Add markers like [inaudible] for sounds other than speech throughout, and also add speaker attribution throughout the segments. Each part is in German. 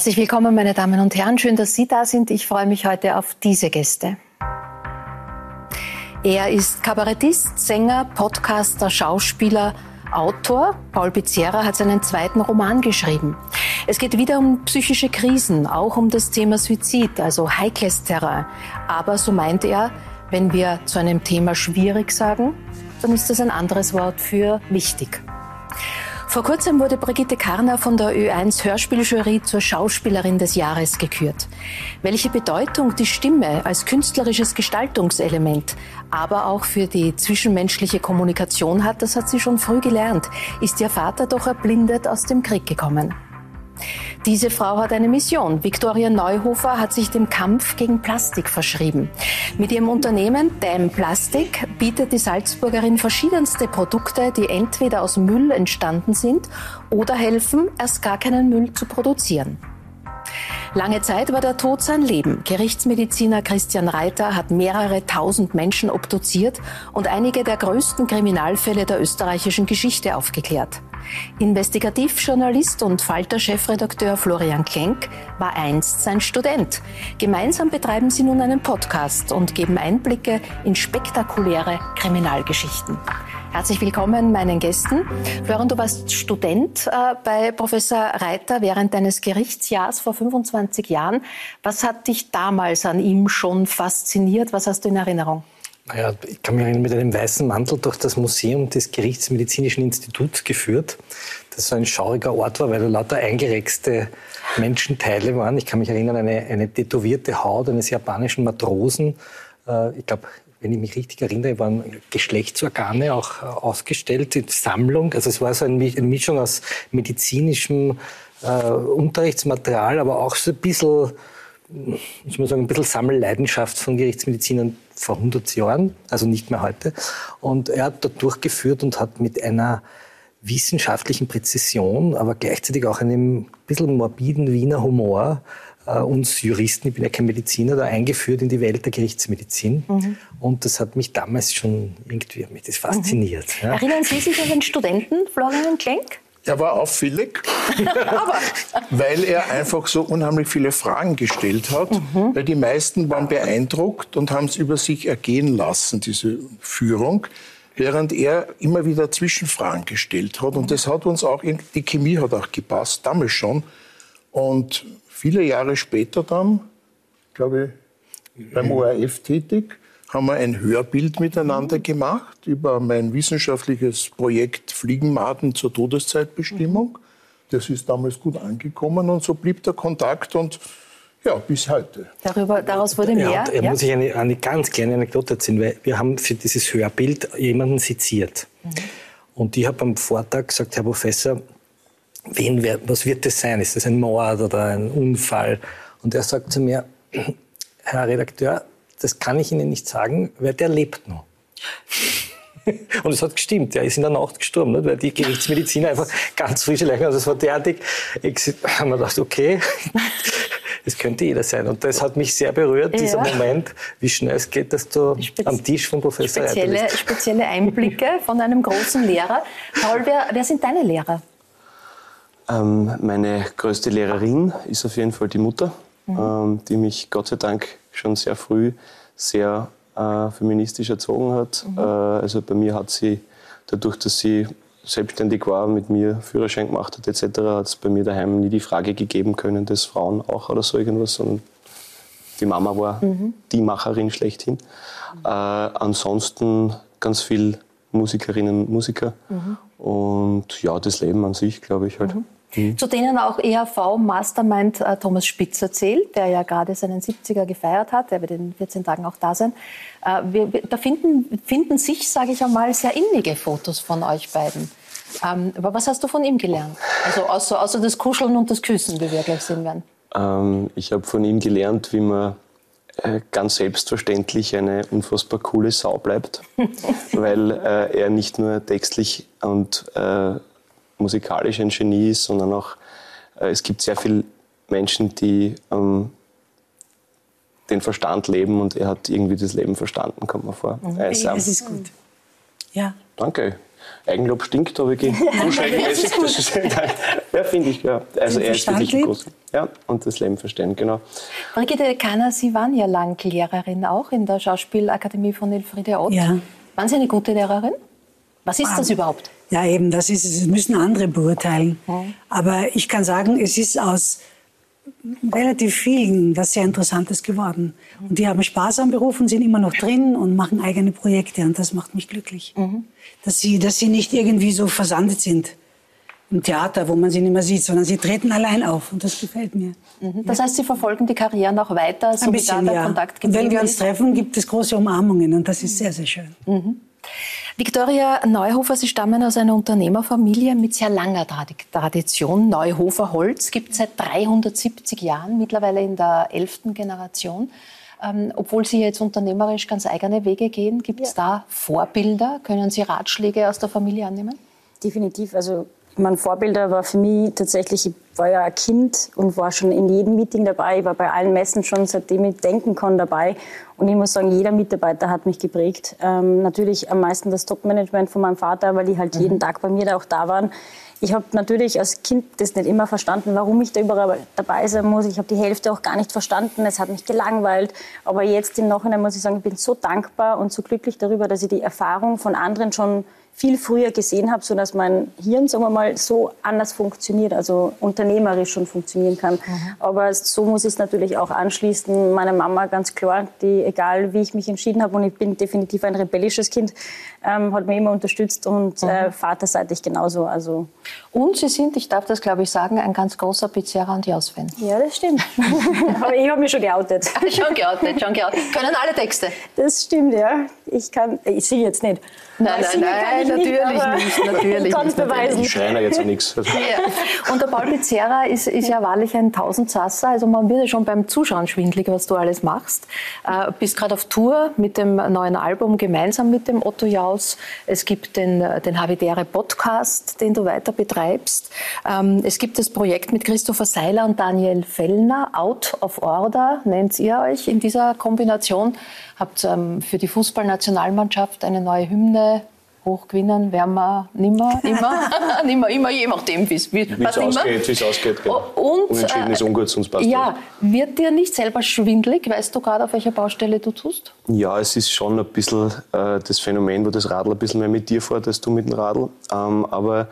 Speaker 1: Herzlich willkommen, meine Damen und Herren. Schön, dass Sie da sind. Ich freue mich heute auf diese Gäste. Er ist Kabarettist, Sänger, Podcaster, Schauspieler, Autor. Paul Pizzerra hat seinen zweiten Roman geschrieben. Es geht wieder um psychische Krisen, auch um das Thema Suizid, also heikles Terrain. Aber so meint er, wenn wir zu einem Thema schwierig sagen, dann ist das ein anderes Wort für wichtig. Vor kurzem wurde Brigitte Karner von der Ö1 Hörspieljury zur Schauspielerin des Jahres gekürt. Welche Bedeutung die Stimme als künstlerisches Gestaltungselement, aber auch für die zwischenmenschliche Kommunikation hat, das hat sie schon früh gelernt. Ist ihr Vater doch erblindet aus dem Krieg gekommen. Diese Frau hat eine Mission. Viktoria Neuhofer hat sich dem Kampf gegen Plastik verschrieben. Mit ihrem Unternehmen Dam Plastik bietet die Salzburgerin verschiedenste Produkte, die entweder aus Müll entstanden sind oder helfen, erst gar keinen Müll zu produzieren. Lange Zeit war der Tod sein Leben. Gerichtsmediziner Christian Reiter hat mehrere tausend Menschen obduziert und einige der größten Kriminalfälle der österreichischen Geschichte aufgeklärt. Investigativjournalist und Falter-Chefredakteur Florian Klenk war einst sein Student. Gemeinsam betreiben sie nun einen Podcast und geben Einblicke in spektakuläre Kriminalgeschichten. Herzlich willkommen meinen Gästen. Florian, du warst Student äh, bei Professor Reiter während deines Gerichtsjahrs vor 25 Jahren. Was hat dich damals an ihm schon fasziniert? Was hast du in Erinnerung?
Speaker 2: Naja, ich kann mich erinnern, mit einem weißen Mantel durch das Museum des Gerichtsmedizinischen Instituts geführt, das so ein schauriger Ort war, weil da lauter eingerexte Menschenteile waren. Ich kann mich erinnern, eine, eine tätowierte Haut eines japanischen Matrosen. Äh, ich glaube, wenn ich mich richtig erinnere, waren Geschlechtsorgane auch äh, ausgestellt in Sammlung. Also es war so eine Mischung aus medizinischem äh, Unterrichtsmaterial, aber auch so ein bisschen ich muss sagen, ein bisschen Sammelleidenschaft von Gerichtsmedizinern vor 100 Jahren, also nicht mehr heute. Und er hat dort durchgeführt und hat mit einer wissenschaftlichen Präzision, aber gleichzeitig auch einem bisschen morbiden Wiener Humor äh, uns Juristen, ich bin ja kein Mediziner, da eingeführt in die Welt der Gerichtsmedizin. Mhm. Und das hat mich damals schon irgendwie mich das fasziniert.
Speaker 1: Mhm. Ja. Erinnern Sie sich an den Studenten Florian Klenk?
Speaker 3: Er war auffällig, weil er einfach so unheimlich viele Fragen gestellt hat, mhm. weil die meisten waren beeindruckt und haben es über sich ergehen lassen, diese Führung, während er immer wieder Zwischenfragen gestellt hat. Und das hat uns auch, in, die Chemie hat auch gepasst, damals schon. Und viele Jahre später dann, glaube ich, beim ORF tätig, haben wir ein Hörbild miteinander mhm. gemacht über mein wissenschaftliches Projekt Fliegenmaden zur Todeszeitbestimmung. Mhm. Das ist damals gut angekommen und so blieb der Kontakt und ja, bis heute.
Speaker 1: Darüber, daraus wurde mehr. Ja,
Speaker 2: da muss ich eine, eine ganz kleine Anekdote erzählen, weil wir haben für dieses Hörbild jemanden seziert. Mhm. Und ich habe am Vortag gesagt, Herr Professor, wen, wer, was wird das sein? Ist das ein Mord oder ein Unfall? Und er sagt zu mir, [clears throat] Herr Redakteur, das kann ich Ihnen nicht sagen, weil der lebt noch. [laughs] Und es hat gestimmt, er ist in der Nacht gestorben, nicht? weil die Gerichtsmediziner einfach ganz frische Leichen, also es war derartig, ich [laughs] habe mir gedacht, okay, [laughs] es könnte jeder sein. Und das hat mich sehr berührt, ja. dieser Moment, wie schnell es geht, dass du am Tisch von Professor
Speaker 1: spezielle,
Speaker 2: bist.
Speaker 1: spezielle Einblicke von einem großen Lehrer. Paul, wer, wer sind deine Lehrer?
Speaker 4: Ähm, meine größte Lehrerin ist auf jeden Fall die Mutter, mhm. ähm, die mich Gott sei Dank schon sehr früh sehr äh, feministisch erzogen hat. Mhm. Äh, also bei mir hat sie, dadurch, dass sie selbstständig war, mit mir Führerschein gemacht hat etc., hat es bei mir daheim nie die Frage gegeben können, dass Frauen auch oder so irgendwas, sondern die Mama war mhm. die Macherin schlechthin. Äh, ansonsten ganz viel Musikerinnen und Musiker mhm. und ja, das Leben an sich, glaube ich halt.
Speaker 1: Mhm. Zu denen auch ERV-Mastermind äh, Thomas Spitzer zählt, der ja gerade seinen 70er gefeiert hat. Der wird in 14 Tagen auch da sein. Äh, wir, wir, da finden, finden sich, sage ich einmal, sehr innige Fotos von euch beiden. Ähm, aber was hast du von ihm gelernt? Also außer, außer das Kuscheln und das Küssen, wie wir gleich sehen werden.
Speaker 4: Ähm, ich habe von ihm gelernt, wie man äh, ganz selbstverständlich eine unfassbar coole Sau bleibt, [laughs] weil äh, er nicht nur textlich und äh, musikalisch ein Genie ist, sondern auch, äh, es gibt sehr viele Menschen, die ähm, den Verstand leben und er hat irgendwie das Leben verstanden, kommt mir vor.
Speaker 1: Mhm. Das ist gut.
Speaker 4: Ja. Danke. Eigenlob stinkt, aber ich [laughs] gehe regelmäßig. Das ist, ja, finde ich, ja. Also er ist wirklich groß. Ja, und das Leben verstehen, genau.
Speaker 1: Brigitte Kahner, Sie waren ja lang Lehrerin auch in der Schauspielakademie von Elfriede Ott.
Speaker 5: Ja.
Speaker 1: Waren Sie eine gute Lehrerin? Was ist das überhaupt?
Speaker 5: Ja, eben, das ist. Das müssen andere beurteilen. Aber ich kann sagen, es ist aus relativ vielen was sehr Interessantes geworden. Und die haben Spaß am Beruf und sind immer noch drin und machen eigene Projekte. Und das macht mich glücklich. Dass, sie, dass sie nicht irgendwie so versandet sind im Theater, wo man sie nicht mehr sieht, sondern sie treten allein auf. Und das gefällt mir.
Speaker 1: Mhm. Das heißt, Sie verfolgen die Karriere noch weiter, so
Speaker 5: Ein
Speaker 1: wie
Speaker 5: bisschen,
Speaker 1: da der
Speaker 5: ja.
Speaker 1: Kontakt
Speaker 5: Und wenn
Speaker 1: geblieben
Speaker 5: wir uns treffen, gibt es große Umarmungen. Und das ist sehr, sehr schön.
Speaker 1: Viktoria Neuhofer, Sie stammen aus einer Unternehmerfamilie mit sehr langer Tradi- Tradition. Neuhofer Holz gibt es seit 370 Jahren, mittlerweile in der elften Generation. Ähm, obwohl Sie jetzt unternehmerisch ganz eigene Wege gehen, gibt es da Vorbilder? Können Sie Ratschläge aus der Familie annehmen?
Speaker 6: Definitiv. Also mein Vorbilder war für mich tatsächlich, ich war ja ein Kind und war schon in jedem Meeting dabei. Ich war bei allen Messen schon, seitdem ich denken kann, dabei. Und ich muss sagen, jeder Mitarbeiter hat mich geprägt. Ähm, natürlich am meisten das Top-Management von meinem Vater, weil die halt jeden Tag bei mir da auch da waren. Ich habe natürlich als Kind das nicht immer verstanden, warum ich da überall dabei sein muss. Ich habe die Hälfte auch gar nicht verstanden. Es hat mich gelangweilt. Aber jetzt im Nachhinein muss ich sagen, ich bin so dankbar und so glücklich darüber, dass ich die Erfahrung von anderen schon viel früher gesehen habe, sodass mein Hirn, sagen wir mal, so anders funktioniert, also unternehmerisch schon funktionieren kann. Aber so muss ich es natürlich auch anschließen. Meine Mama, ganz klar, die, egal wie ich mich entschieden habe, und ich bin definitiv ein rebellisches Kind, ähm, hat mich immer unterstützt und äh, vaterseitig genauso. Also,
Speaker 1: Und Sie sind, ich darf das glaube ich sagen, ein ganz großer Pizzeria und Jaus-Fan.
Speaker 6: ja, das stimmt. [laughs] Aber ich habe mich schon geoutet.
Speaker 1: schon geoutet, schon geoutet. Können alle Texte?
Speaker 6: Das stimmt, ja. Ich kann, ich singe jetzt nicht.
Speaker 1: Nein, nein, nein, natürlich nicht, natürlich
Speaker 6: Ich kann
Speaker 1: nicht,
Speaker 6: es beweisen.
Speaker 4: Ich schreie jetzt nichts. [laughs]
Speaker 1: Ja. Und der Paul Pizzerra ist, ist ja wahrlich ein Tausendsasser. Also man wird ja schon beim Zuschauen schwindlig, was du alles machst. Äh, bist gerade auf Tour mit dem neuen Album gemeinsam mit dem Otto Jaus. Es gibt den, den Havidere Podcast, den du weiter betreibst. Ähm, es gibt das Projekt mit Christopher Seiler und Daniel Fellner, Out of Order nennt ihr euch in dieser Kombination. Habt ähm, für die Fußballnationalmannschaft eine neue Hymne hochgewinnen, werden wir nimmer, immer, [laughs] nimmer, immer, je nachdem, wie es
Speaker 4: ausgeht, wie es ausgeht. Genau.
Speaker 1: Und,
Speaker 4: Unentschieden ist
Speaker 1: äh,
Speaker 4: ungut, sonst passt
Speaker 1: Ja, wird dir nicht selber schwindlig? Weißt du gerade, auf welcher Baustelle du tust?
Speaker 4: Ja, es ist schon ein bisschen äh, das Phänomen, wo das Radl ein bisschen mehr mit dir fährt, als du mit dem Radl. Ähm, aber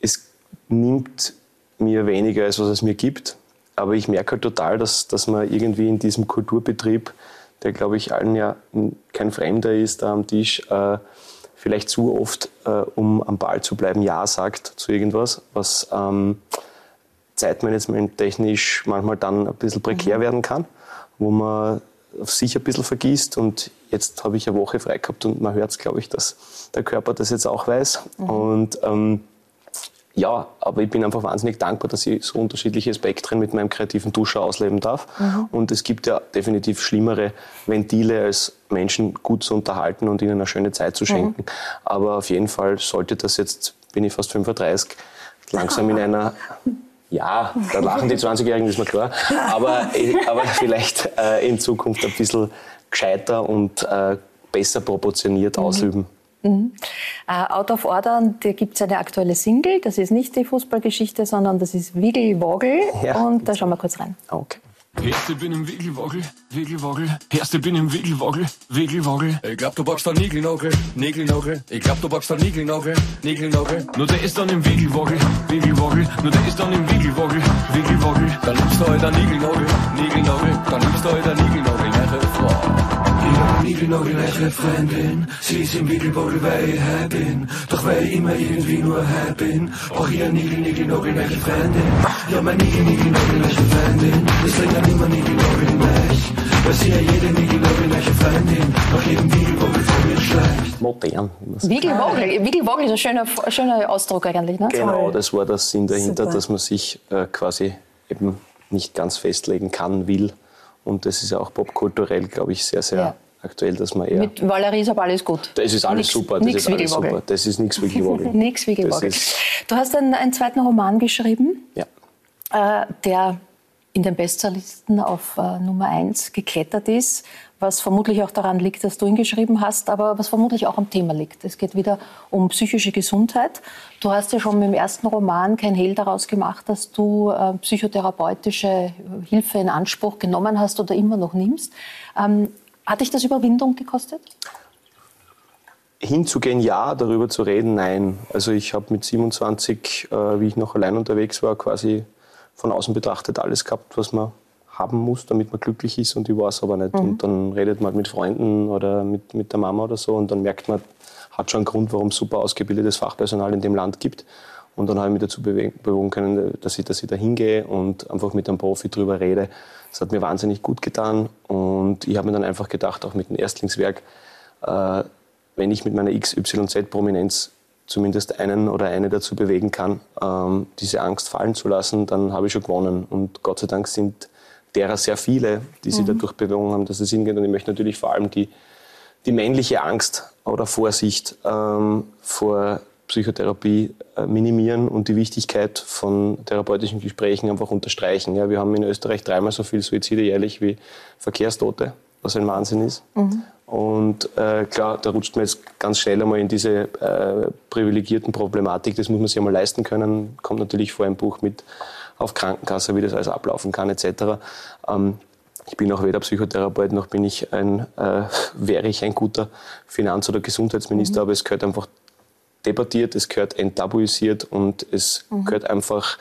Speaker 4: es nimmt mir weniger, als was es mir gibt. Aber ich merke halt total, dass, dass man irgendwie in diesem Kulturbetrieb, der, glaube ich, allen ja kein Fremder ist, da am Tisch, äh, vielleicht zu oft, äh, um am Ball zu bleiben, Ja sagt zu irgendwas, was ähm, zeitmanagementtechnisch manchmal dann ein bisschen prekär werden kann, wo man auf sich ein bisschen vergisst. Und jetzt habe ich eine Woche frei gehabt und man hört es, glaube ich, dass der Körper das jetzt auch weiß. Und ähm, ja, aber ich bin einfach wahnsinnig dankbar, dass ich so unterschiedliche Spektren mit meinem kreativen Duscher ausleben darf. Und es gibt ja definitiv schlimmere Ventile, als Menschen gut zu unterhalten und ihnen eine schöne Zeit zu schenken. Aber auf jeden Fall sollte das jetzt, bin ich fast 35, langsam in einer [laughs] ja, da lachen die 20-Jährigen, ist mir klar. Aber, aber [laughs] vielleicht äh, in Zukunft ein bisschen gescheiter und äh, besser proportioniert ausüben.
Speaker 1: Äh, Out of Order, da gibt es eine aktuelle Single. Das ist nicht die Fußballgeschichte, sondern das ist Wiggle Woggle.
Speaker 4: Ja.
Speaker 1: Und da schauen wir kurz rein.
Speaker 4: Okay.
Speaker 7: Erste bin im Wickelwoggle, Wickelwoggle. Erste bin im Wickelwoggle, Wickelwoggle. Ich glaub, du bockst da Nigelnagel, Nigelnagel. Ich glaub, du bockst da Nigelnagel, Nigelnagel. Nur der ist dann im Wickelwoggle, Wickelwoggle. Nur der ist dann im Wickelwoggle, Wickelwoggle. Dann nimmst du halt ein Nigelnagel, Nigelnagel. Dann nimmst du halt ein Nigelnagel, hab ein Nigelnagel, neue Freundin. Sie ist im Wickelwoggle, weil ich high bin. Doch weil ich immer irgendwie nur high bin. Brauch ich ein Nigel, Nigelnagel, neue Freundin. Ja, mein Nigel, Nigelnagel, neue Freundin. Deswegen hat immer Nigelnagel mich. Weil sie ja jede Nigelnagel, neue Freundin. Nach jedem Wickelwoggle von mir schleicht.
Speaker 4: Modern.
Speaker 1: Wiggle Woggle ist ein schöner, schöner Ausdruck eigentlich. Ne?
Speaker 4: Genau, das war der Sinn dahinter,
Speaker 5: Super.
Speaker 4: dass man sich äh, quasi eben nicht ganz festlegen kann, will. Und das ist ja auch popkulturell, glaube ich, sehr, sehr
Speaker 1: Ja.
Speaker 4: aktuell, dass man eher.
Speaker 1: Mit Valerie ist aber alles gut.
Speaker 4: das ist alles
Speaker 1: Nix-
Speaker 4: super, das ist alles super. Das ist nichts.
Speaker 1: Nix Wiggle [laughs]
Speaker 4: Das
Speaker 1: Woggle.
Speaker 4: ist-
Speaker 1: Du hast einen, einen zweiten Roman geschrieben,
Speaker 4: Ja.
Speaker 1: äh, der in den Bestsellerlisten auf äh, Nummer eins geklettert ist, was vermutlich auch daran liegt, dass du ihn geschrieben hast, aber was vermutlich auch am Thema liegt. Es geht wieder um psychische Gesundheit. Du hast ja schon mit dem ersten Roman kein Hehl daraus gemacht, dass du äh, psychotherapeutische Hilfe in Anspruch genommen hast oder immer noch nimmst. Ähm, hat dich das Überwindung gekostet?
Speaker 4: Hinzugehen, ja, darüber zu reden, nein. Also ich habe mit 27, äh, wie ich noch allein unterwegs war, quasi von außen betrachtet alles gehabt, was man haben muss, damit man glücklich ist und ich war es aber nicht. Mhm. Und dann redet man mit Freunden oder mit, mit der Mama oder so und dann merkt man, hat schon einen Grund, warum es super ausgebildetes Fachpersonal in dem Land gibt. Und dann habe ich mich dazu bewogen können, dass ich, dass ich da hingehe und einfach mit einem Profi drüber rede. Das hat mir wahnsinnig gut getan und ich habe mir dann einfach gedacht, auch mit dem Erstlingswerk, äh, wenn ich mit meiner XYZ-Prominenz zumindest einen oder eine dazu bewegen kann, ähm, diese Angst fallen zu lassen, dann habe ich schon gewonnen. Und Gott sei Dank sind derer sehr viele, die sich mhm. dadurch bewogen haben, dass es hingeht. Und ich möchte natürlich vor allem die, die männliche Angst oder Vorsicht ähm, vor Psychotherapie äh, minimieren und die Wichtigkeit von therapeutischen Gesprächen einfach unterstreichen. Ja, wir haben in Österreich dreimal so viele Suizide jährlich wie Verkehrstote, was ein Wahnsinn ist. Mhm. Und äh, klar, da rutscht man jetzt ganz schnell einmal in diese äh, privilegierten Problematik. Das muss man sich einmal leisten können. Kommt natürlich vor im Buch mit auf Krankenkasse, wie das alles ablaufen kann, etc. Ähm, ich bin auch weder Psychotherapeut noch bin ich ein, äh, wäre ich ein guter Finanz- oder Gesundheitsminister, mhm. aber es gehört einfach debattiert, es gehört enttabuisiert und es mhm. gehört einfach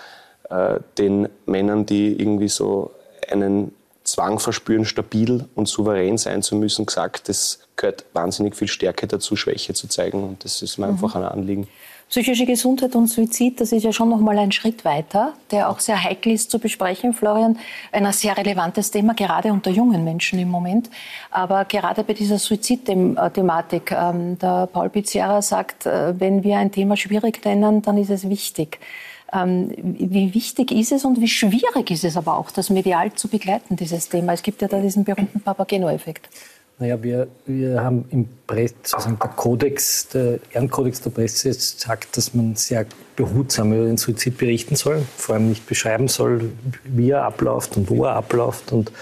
Speaker 4: äh, den Männern, die irgendwie so einen Zwang verspüren, stabil und souverän sein zu müssen, gesagt, es gehört wahnsinnig viel Stärke dazu, Schwäche zu zeigen. Und das ist mir mhm. einfach ein Anliegen.
Speaker 1: Psychische Gesundheit und Suizid, das ist ja schon noch mal ein Schritt weiter, der auch sehr heikel ist zu besprechen, Florian. Ein sehr relevantes Thema, gerade unter jungen Menschen im Moment. Aber gerade bei dieser Suizidthematik, ähm, der Paul Pizzerra sagt, äh, wenn wir ein Thema schwierig nennen, dann ist es wichtig. Ähm, wie wichtig ist es und wie schwierig ist es aber auch, das medial zu begleiten, dieses Thema? Es gibt ja da diesen berühmten Papageno-Effekt.
Speaker 2: Naja, wir, wir haben im Presse, sozusagen der Kodex, der Ehrenkodex der Presse sagt, dass man sehr behutsam über den Suizid berichten soll, vor allem nicht beschreiben soll, wie er abläuft und wo er abläuft. Und,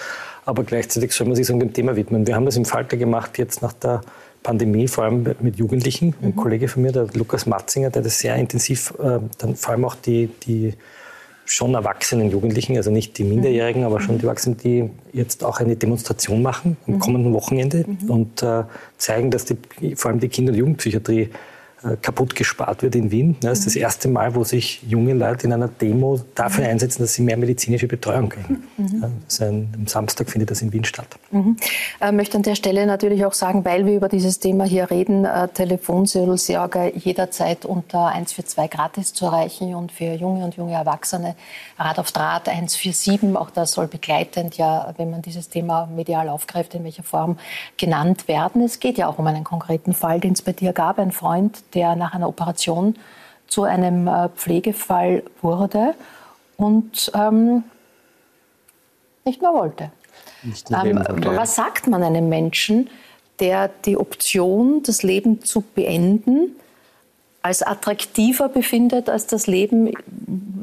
Speaker 2: aber gleichzeitig soll man sich so dem Thema widmen. Wir haben das im Falter gemacht, jetzt nach der Pandemie, vor allem mit Jugendlichen. Ein mhm. Kollege von mir, der Lukas Matzinger, der das sehr intensiv, äh, dann vor allem auch die, die schon erwachsenen Jugendlichen, also nicht die Minderjährigen, aber schon die Erwachsenen, die jetzt auch eine Demonstration machen am mhm. kommenden Wochenende mhm. und äh, zeigen, dass die, vor allem die Kinder- und Jugendpsychiatrie kaputt gespart wird in Wien. Das ist das erste Mal, wo sich junge Leute in einer Demo dafür mhm. einsetzen, dass sie mehr medizinische Betreuung kriegen. Mhm. Ein, am Samstag findet das in Wien statt.
Speaker 1: Mhm. Ich möchte an der Stelle natürlich auch sagen, weil wir über dieses Thema hier reden, äh, Telefonseelsorge jederzeit unter 142 gratis zu erreichen und für junge und junge Erwachsene Rad auf Draht 147. Auch das soll begleitend ja, wenn man dieses Thema medial aufgreift, in welcher Form genannt werden. Es geht ja auch um einen konkreten Fall, den es bei dir gab. Ein Freund, der nach einer Operation zu einem äh, Pflegefall wurde und ähm, nicht mehr wollte. Nicht ähm, wollte. Was sagt man einem Menschen, der die Option, das Leben zu beenden, als attraktiver befindet als das Leben,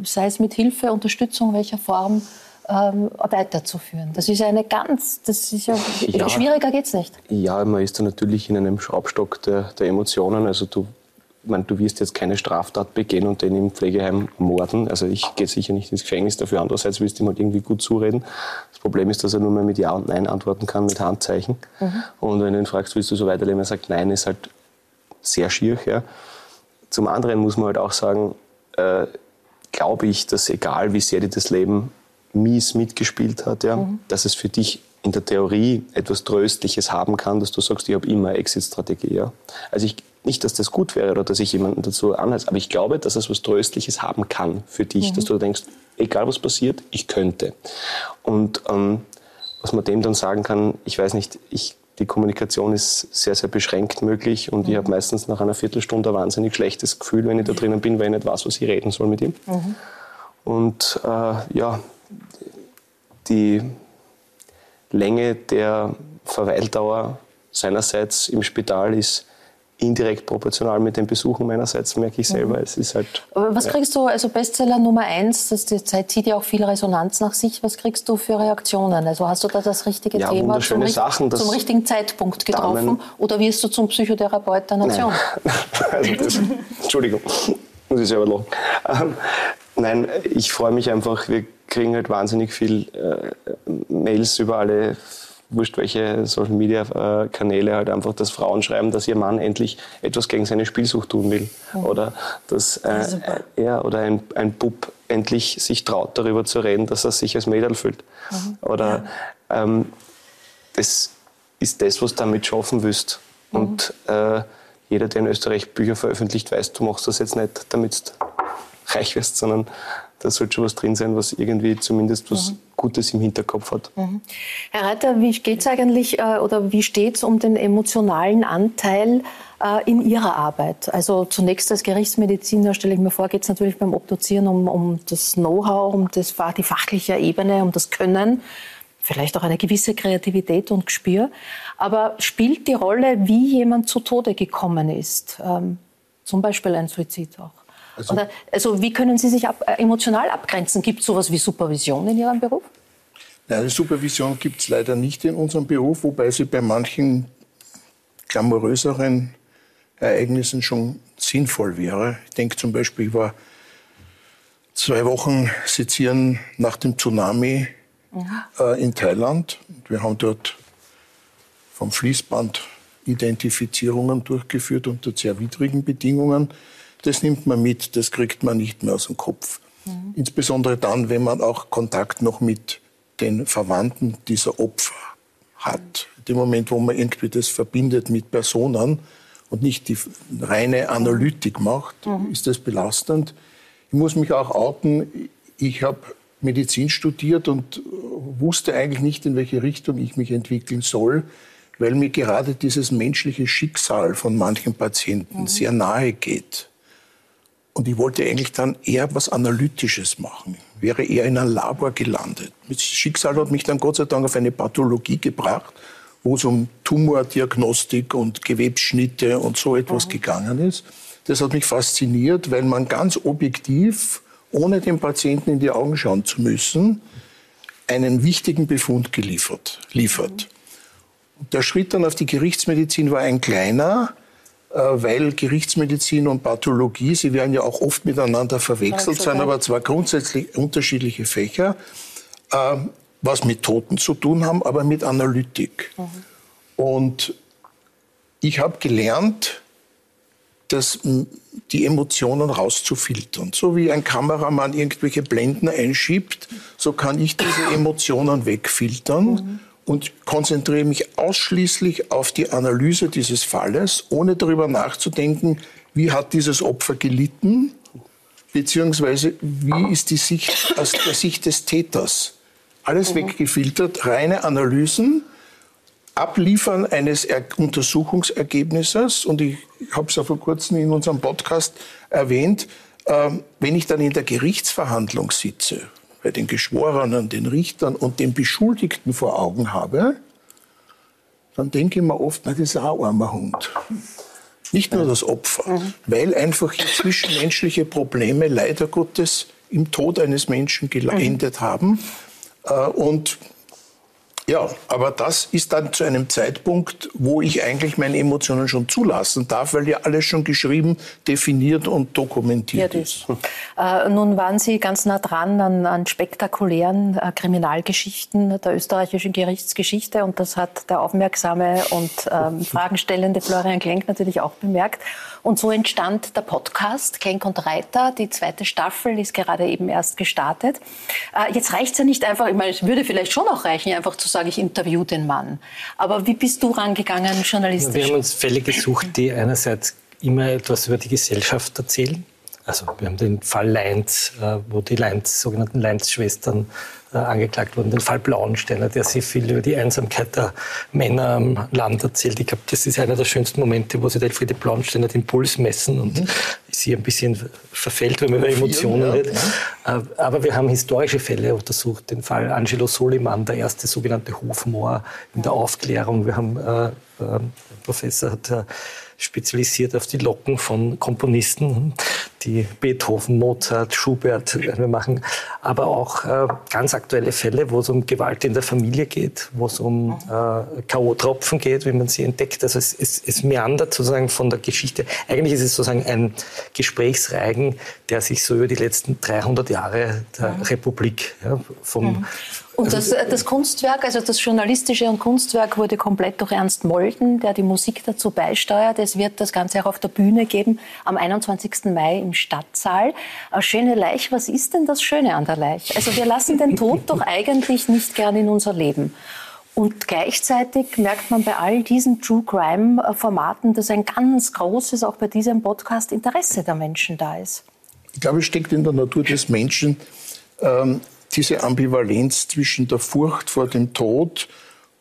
Speaker 1: sei es mit Hilfe, Unterstützung, welcher Form, ähm, weiterzuführen. Das ist eine ganz, das ist ja, ja schwieriger geht's nicht.
Speaker 4: Ja, man ist da natürlich in einem Schraubstock der, der Emotionen. Also du, man, du wirst jetzt keine Straftat begehen und den im Pflegeheim morden. Also ich gehe sicher nicht ins Gefängnis dafür. Andererseits willst du ihm halt irgendwie gut zureden. Das Problem ist, dass er nur mal mit Ja und Nein antworten kann mit Handzeichen. Mhm. Und wenn du ihn fragst, willst du so weiterleben, er sagt Nein, ist halt sehr schier. Ja. Zum anderen muss man halt auch sagen, äh, glaube ich, dass egal wie sehr dir das Leben mies mitgespielt hat, ja, mhm. dass es für dich in der Theorie etwas Tröstliches haben kann, dass du sagst, ich habe immer eine Exit-Strategie. Ja. Also ich, nicht, dass das gut wäre oder dass ich jemanden dazu anheize, aber ich glaube, dass es was Tröstliches haben kann für dich, mhm. dass du denkst, egal was passiert, ich könnte. Und ähm, was man dem dann sagen kann, ich weiß nicht, ich, die Kommunikation ist sehr, sehr beschränkt möglich und mhm. ich habe meistens nach einer Viertelstunde ein wahnsinnig schlechtes Gefühl, wenn ich da drinnen bin, weil ich nicht weiß, was ich reden soll mit ihm. Mhm. Und äh, ja, die Länge der Verweildauer seinerseits im Spital ist indirekt proportional mit den Besuchen meinerseits, merke ich selber. Es ist halt,
Speaker 1: Aber was
Speaker 4: ja.
Speaker 1: kriegst du, also Bestseller Nummer eins, das die Zeit zieht ja auch viel Resonanz nach sich. Was kriegst du für Reaktionen? Also hast du da das richtige
Speaker 4: Ja,
Speaker 1: Thema zum,
Speaker 4: Sachen,
Speaker 1: zum richtigen Zeitpunkt getroffen?
Speaker 4: Damen-
Speaker 1: Oder wirst du zum Psychotherapeut der Nation?
Speaker 4: Also das, Entschuldigung, muss ich selber lachen. Ähm, nein, ich freue mich einfach, wir kriegen halt wahnsinnig viel äh, Mails über alle, wurscht welche Social Media äh, Kanäle, halt einfach, dass Frauen schreiben, dass ihr Mann endlich etwas gegen seine Spielsucht tun will. Oder dass äh, er oder ein, ein Bub endlich sich traut, darüber zu reden, dass er sich als Mädel fühlt. Oder ähm, das ist das, was du damit schaffen willst. Und äh, jeder, der in Österreich Bücher veröffentlicht, weiß, du machst das jetzt nicht, damit du reich wirst, sondern da sollte schon was drin sein, was irgendwie zumindest was Gutes im Hinterkopf hat.
Speaker 1: Herr Reiter, wie geht's eigentlich äh, oder wie steht's um den emotionalen Anteil äh, in Ihrer Arbeit? Also zunächst als Gerichtsmediziner stelle ich mir vor, geht's natürlich beim Obduzieren um, um das Know-how, um das, die fachliche Ebene, um das Können, vielleicht auch eine gewisse Kreativität und Gespür. Aber spielt die Rolle, wie jemand zu Tode gekommen ist? Ähm, zum Beispiel ein Suizid auch.
Speaker 3: Also-
Speaker 1: Oder, also wie können Sie sich ab, äh, emotional abgrenzen? Gibt es sowas wie Supervision in Ihrem Beruf?
Speaker 3: Nein, Supervision gibt es leider nicht in unserem Beruf, wobei sie bei manchen glamouröseren Ereignissen schon sinnvoll wäre. Ich denke zum Beispiel, ich war zwei Wochen sezieren nach dem Tsunami äh, in Thailand. Wir haben dort vom Fließband Identifizierungen durchgeführt unter sehr widrigen Bedingungen. Das nimmt man mit, das kriegt man nicht mehr aus dem Kopf. Insbesondere dann, wenn man auch Kontakt noch mit den Verwandten dieser Opfer hat. In dem Moment, wo man irgendwie das verbindet mit Personen und nicht die reine Analytik macht, ist das belastend. Ich muss mich auch outen, ich habe Medizin studiert und wusste eigentlich nicht, in welche Richtung ich mich entwickeln soll, weil mir gerade dieses menschliche Schicksal von manchen Patienten sehr nahe geht. Und ich wollte eigentlich dann eher was Analytisches machen. Wäre eher in einem Labor gelandet. Das Schicksal hat mich dann Gott sei Dank auf eine Pathologie gebracht, wo es um Tumordiagnostik und Gewebsschnitte und so etwas gegangen ist. Das hat mich fasziniert, weil man ganz objektiv, ohne dem Patienten in die Augen schauen zu müssen, einen wichtigen Befund geliefert, liefert. Und der Schritt dann auf die Gerichtsmedizin war ein kleiner, äh, weil Gerichtsmedizin und Pathologie, sie werden ja auch oft miteinander verwechselt, sind aber zwar grundsätzlich unterschiedliche Fächer, äh, was mit Toten zu tun haben, aber mit Analytik. Und ich habe gelernt, das, die Emotionen rauszufiltern. So wie ein Kameramann irgendwelche Blenden einschiebt, so kann ich diese [coughs] Emotionen wegfiltern und konzentriere mich ausschließlich auf die Analyse dieses Falles, ohne darüber nachzudenken, wie hat dieses Opfer gelitten, beziehungsweise wie ist die Sicht aus der Sicht des Täters. Alles weggefiltert, reine Analysen. Abliefern eines er Untersuchungsergebnisses, und ich habe es ja vor kurzem in unserem Podcast erwähnt, ähm, wenn ich dann in der Gerichtsverhandlung sitze, bei den Geschworenen, den Richtern und den Beschuldigten vor Augen habe, dann denke ich mir oft, na, das ist ein armer Hund. Nicht nur das Opfer, weil einfach zwischenmenschliche Probleme leider Gottes im Tod eines Menschen geendet haben. Äh, Und ja, aber das ist dann zu einem Zeitpunkt, wo ich eigentlich meine Emotionen schon zulassen darf, weil ja alles schon geschrieben, definiert und dokumentiert ist.
Speaker 1: Äh, nun waren Sie ganz nah dran an, an spektakulären äh, Kriminalgeschichten der österreichischen Gerichtsgeschichte und das hat der aufmerksame und ähm, [laughs] fragenstellende Florian Klenk natürlich auch bemerkt. Und so entstand der Podcast Klenk und Reiter. Die zweite Staffel ist gerade eben erst gestartet. Äh, jetzt reicht es ja nicht einfach, ich meine, es würde vielleicht schon auch reichen, einfach zu sagen, ich interview den Mann. Aber wie bist du rangegangen, journalistisch?
Speaker 2: Wir haben uns Fälle gesucht, die einerseits immer etwas über die Gesellschaft erzählen. Also wir haben den Fall Leins, äh, wo die Leins, sogenannten Leins-Schwestern äh, angeklagt wurden, den Fall Blauensteiner, der sehr viel über die Einsamkeit der Männer am Land erzählt. Ich glaube, das ist einer der schönsten Momente, wo sie Elfriede Blauensteiner den Puls messen und sie ein bisschen verfällt, wenn man über Emotionen redet. Ja. Äh, aber wir haben historische Fälle untersucht. Den Fall Angelo Soliman, der erste sogenannte Hofmoor in der Aufklärung. Wir haben, äh, äh, Professor hat äh, spezialisiert auf die Locken von Komponisten, die Beethoven, Mozart, Schubert wir machen, aber auch äh, ganz aktuelle Fälle, wo es um Gewalt in der Familie geht, wo es um äh, K.O.-Tropfen geht, wie man sie entdeckt. Also es, es, es meandert sozusagen von der Geschichte. Eigentlich ist es sozusagen ein Gesprächsreigen, der sich so über die letzten 300 Jahre der mhm. Republik ja, vom,
Speaker 1: mhm. Und das, äh, das, Kunstwerk, also das journalistische und Kunstwerk wurde komplett durch Ernst Molden, der die Musik dazu beisteuert. Es wird das Ganze auch auf der Bühne geben am 21. Mai im Stadtsaal. Eine schöne Leich, was ist denn das Schöne an der Leich? Also wir lassen den Tod doch eigentlich nicht gern in unser Leben. Und gleichzeitig merkt man bei all diesen True Crime-Formaten, dass ein ganz großes, auch bei diesem Podcast, Interesse der Menschen da ist.
Speaker 3: Ich glaube, es steckt in der Natur des Menschen, ähm, diese Ambivalenz zwischen der Furcht vor dem Tod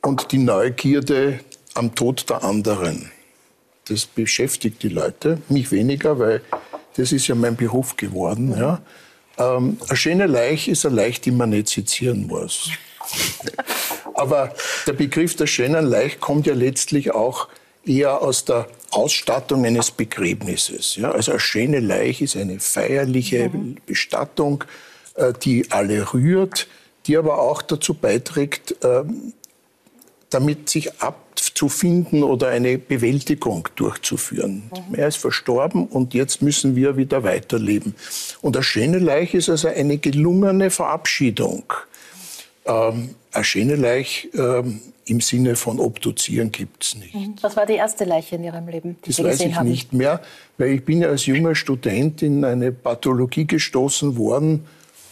Speaker 3: und die Neugierde am Tod der anderen. Das beschäftigt die Leute, mich weniger, weil das ist ja mein Beruf geworden. Ja. Ähm, eine schöne Leich ist eine Leich, die man nicht sezieren muss. [laughs] Aber der Begriff der schönen Leich kommt ja letztlich auch eher aus der Ausstattung eines Begräbnisses. Ja. Also eine schöne Leich ist eine feierliche. Bestattung, die alle rührt, die aber auch dazu beiträgt, ähm, damit sich abzufinden oder eine Bewältigung durchzuführen. Mhm. Er ist verstorben und jetzt müssen wir wieder weiterleben. Und eine schöne Leiche ist also eine gelungene Verabschiedung. Ähm, eine schöne Leiche ähm, im Sinne von obduzieren gibt es nicht. Mhm.
Speaker 1: Was war die erste Leiche in Ihrem Leben?
Speaker 3: Die das Sie weiß ich haben? nicht mehr, weil ich bin ja als junger Student in eine Pathologie gestoßen worden,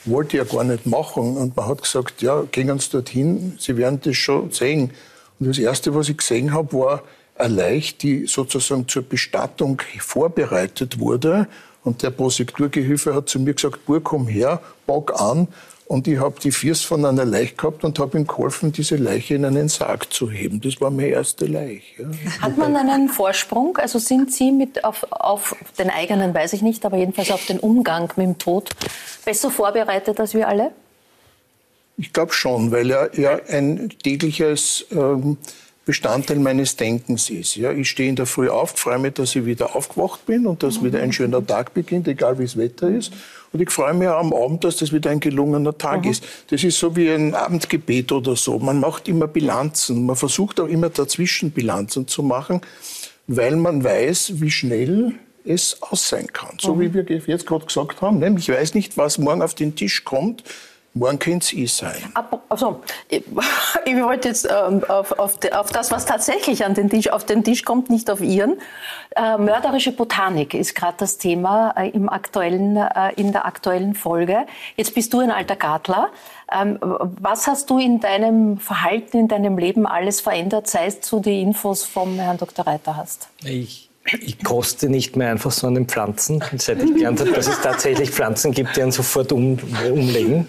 Speaker 3: wollte ja gar nicht machen. Und man hat gesagt, ja, gehen Sie dorthin, Sie werden das schon sehen. Und das Erste, was ich gesehen habe, war eine Leiche, die sozusagen zur Bestattung vorbereitet wurde. Und der Prosekturgehilfe hat zu mir gesagt, Bur, komm her, pack an. Und ich habe die Füße von einer Leiche gehabt und habe ihm geholfen, diese Leiche in einen Sarg zu heben. Das war meine erste Leiche. Ja.
Speaker 1: Hat man einen Vorsprung? Also sind Sie mit auf, auf den eigenen, weiß ich nicht, aber jedenfalls auf den Umgang mit dem Tod besser vorbereitet als wir alle?
Speaker 3: Ich glaube schon, weil er ja ein tägliches ähm, Bestandteil meines Denkens ist. Ja, ich stehe in der Früh auf, freue mich, dass ich wieder aufgewacht bin und dass wieder ein schöner Tag beginnt, egal wie das Wetter ist. Und ich freue mich am Abend, dass das wieder ein gelungener Tag mhm. ist. Das ist so wie ein Abendgebet oder so. Man macht immer Bilanzen. Man versucht auch immer dazwischen Bilanzen zu machen, weil man weiß, wie schnell es aus sein kann. So mhm. wie wir jetzt gerade gesagt haben. Ich weiß nicht, was morgen auf den Tisch kommt. Morgen könnte es eh sein.
Speaker 1: Also, ich, [laughs] ich wollte jetzt ähm, auf, auf, auf, das, was tatsächlich an den Tisch, auf den Tisch kommt, nicht auf Ihren. Äh, mörderische Botanik ist gerade das Thema äh, im aktuellen, äh, in der aktuellen Folge. Jetzt bist du ein alter Gartler. Ähm, was hast du in deinem Verhalten, in deinem Leben alles verändert, sei es zu die Infos vom Herrn Dr. Reiter hast?
Speaker 2: Ich ich koste nicht mehr einfach so an den Pflanzen, seit ich gelernt habe, dass es tatsächlich Pflanzen gibt, die einen sofort um, umlegen.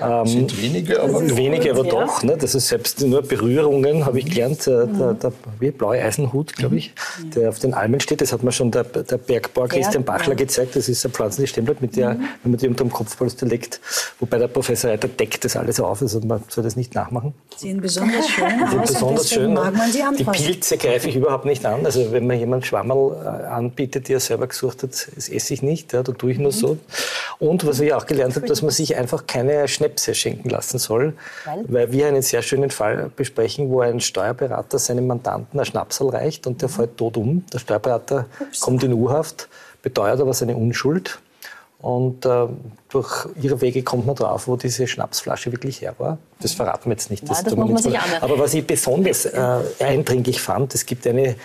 Speaker 3: Ähm, Sind wenige, aber
Speaker 2: wenige, aber doch. Ne? Das ist selbst nur Berührungen, habe ich gelernt. Der, der, der wie blaue Eisenhut, glaube ich, der auf den Almen steht. Das hat mir schon der, der Bergbauer Christian Bachler gezeigt. Das ist eine Pflanze, die stemmt mit der, wenn man die unter dem Kopfpolster legt. Wobei der Professor Reiter deckt das alles auf, also man soll das nicht nachmachen.
Speaker 5: Sie Sehen besonders schön aus.
Speaker 2: Besonders schön. Mag man sie die Pilze greife ich überhaupt nicht an. Also wenn man jemand schwarz Schwammerl äh, anbietet, die er selber gesucht hat, das esse ich nicht, ja, da tue ich nur so. Und was ich auch gelernt habe, dass man sich einfach keine Schnäpse schenken lassen soll, weil, weil wir einen sehr schönen Fall besprechen, wo ein Steuerberater seinem Mandanten ein Schnapsal reicht und der mhm. fällt tot um. Der Steuerberater Ups. kommt in U-Haft, beteuert aber seine Unschuld. Und äh, durch ihre Wege kommt man drauf, wo diese Schnapsflasche wirklich her war. Das verraten wir jetzt nicht.
Speaker 1: Das, Nein, das muss man sich
Speaker 2: Aber was ich besonders äh, eindringlich fand, es gibt eine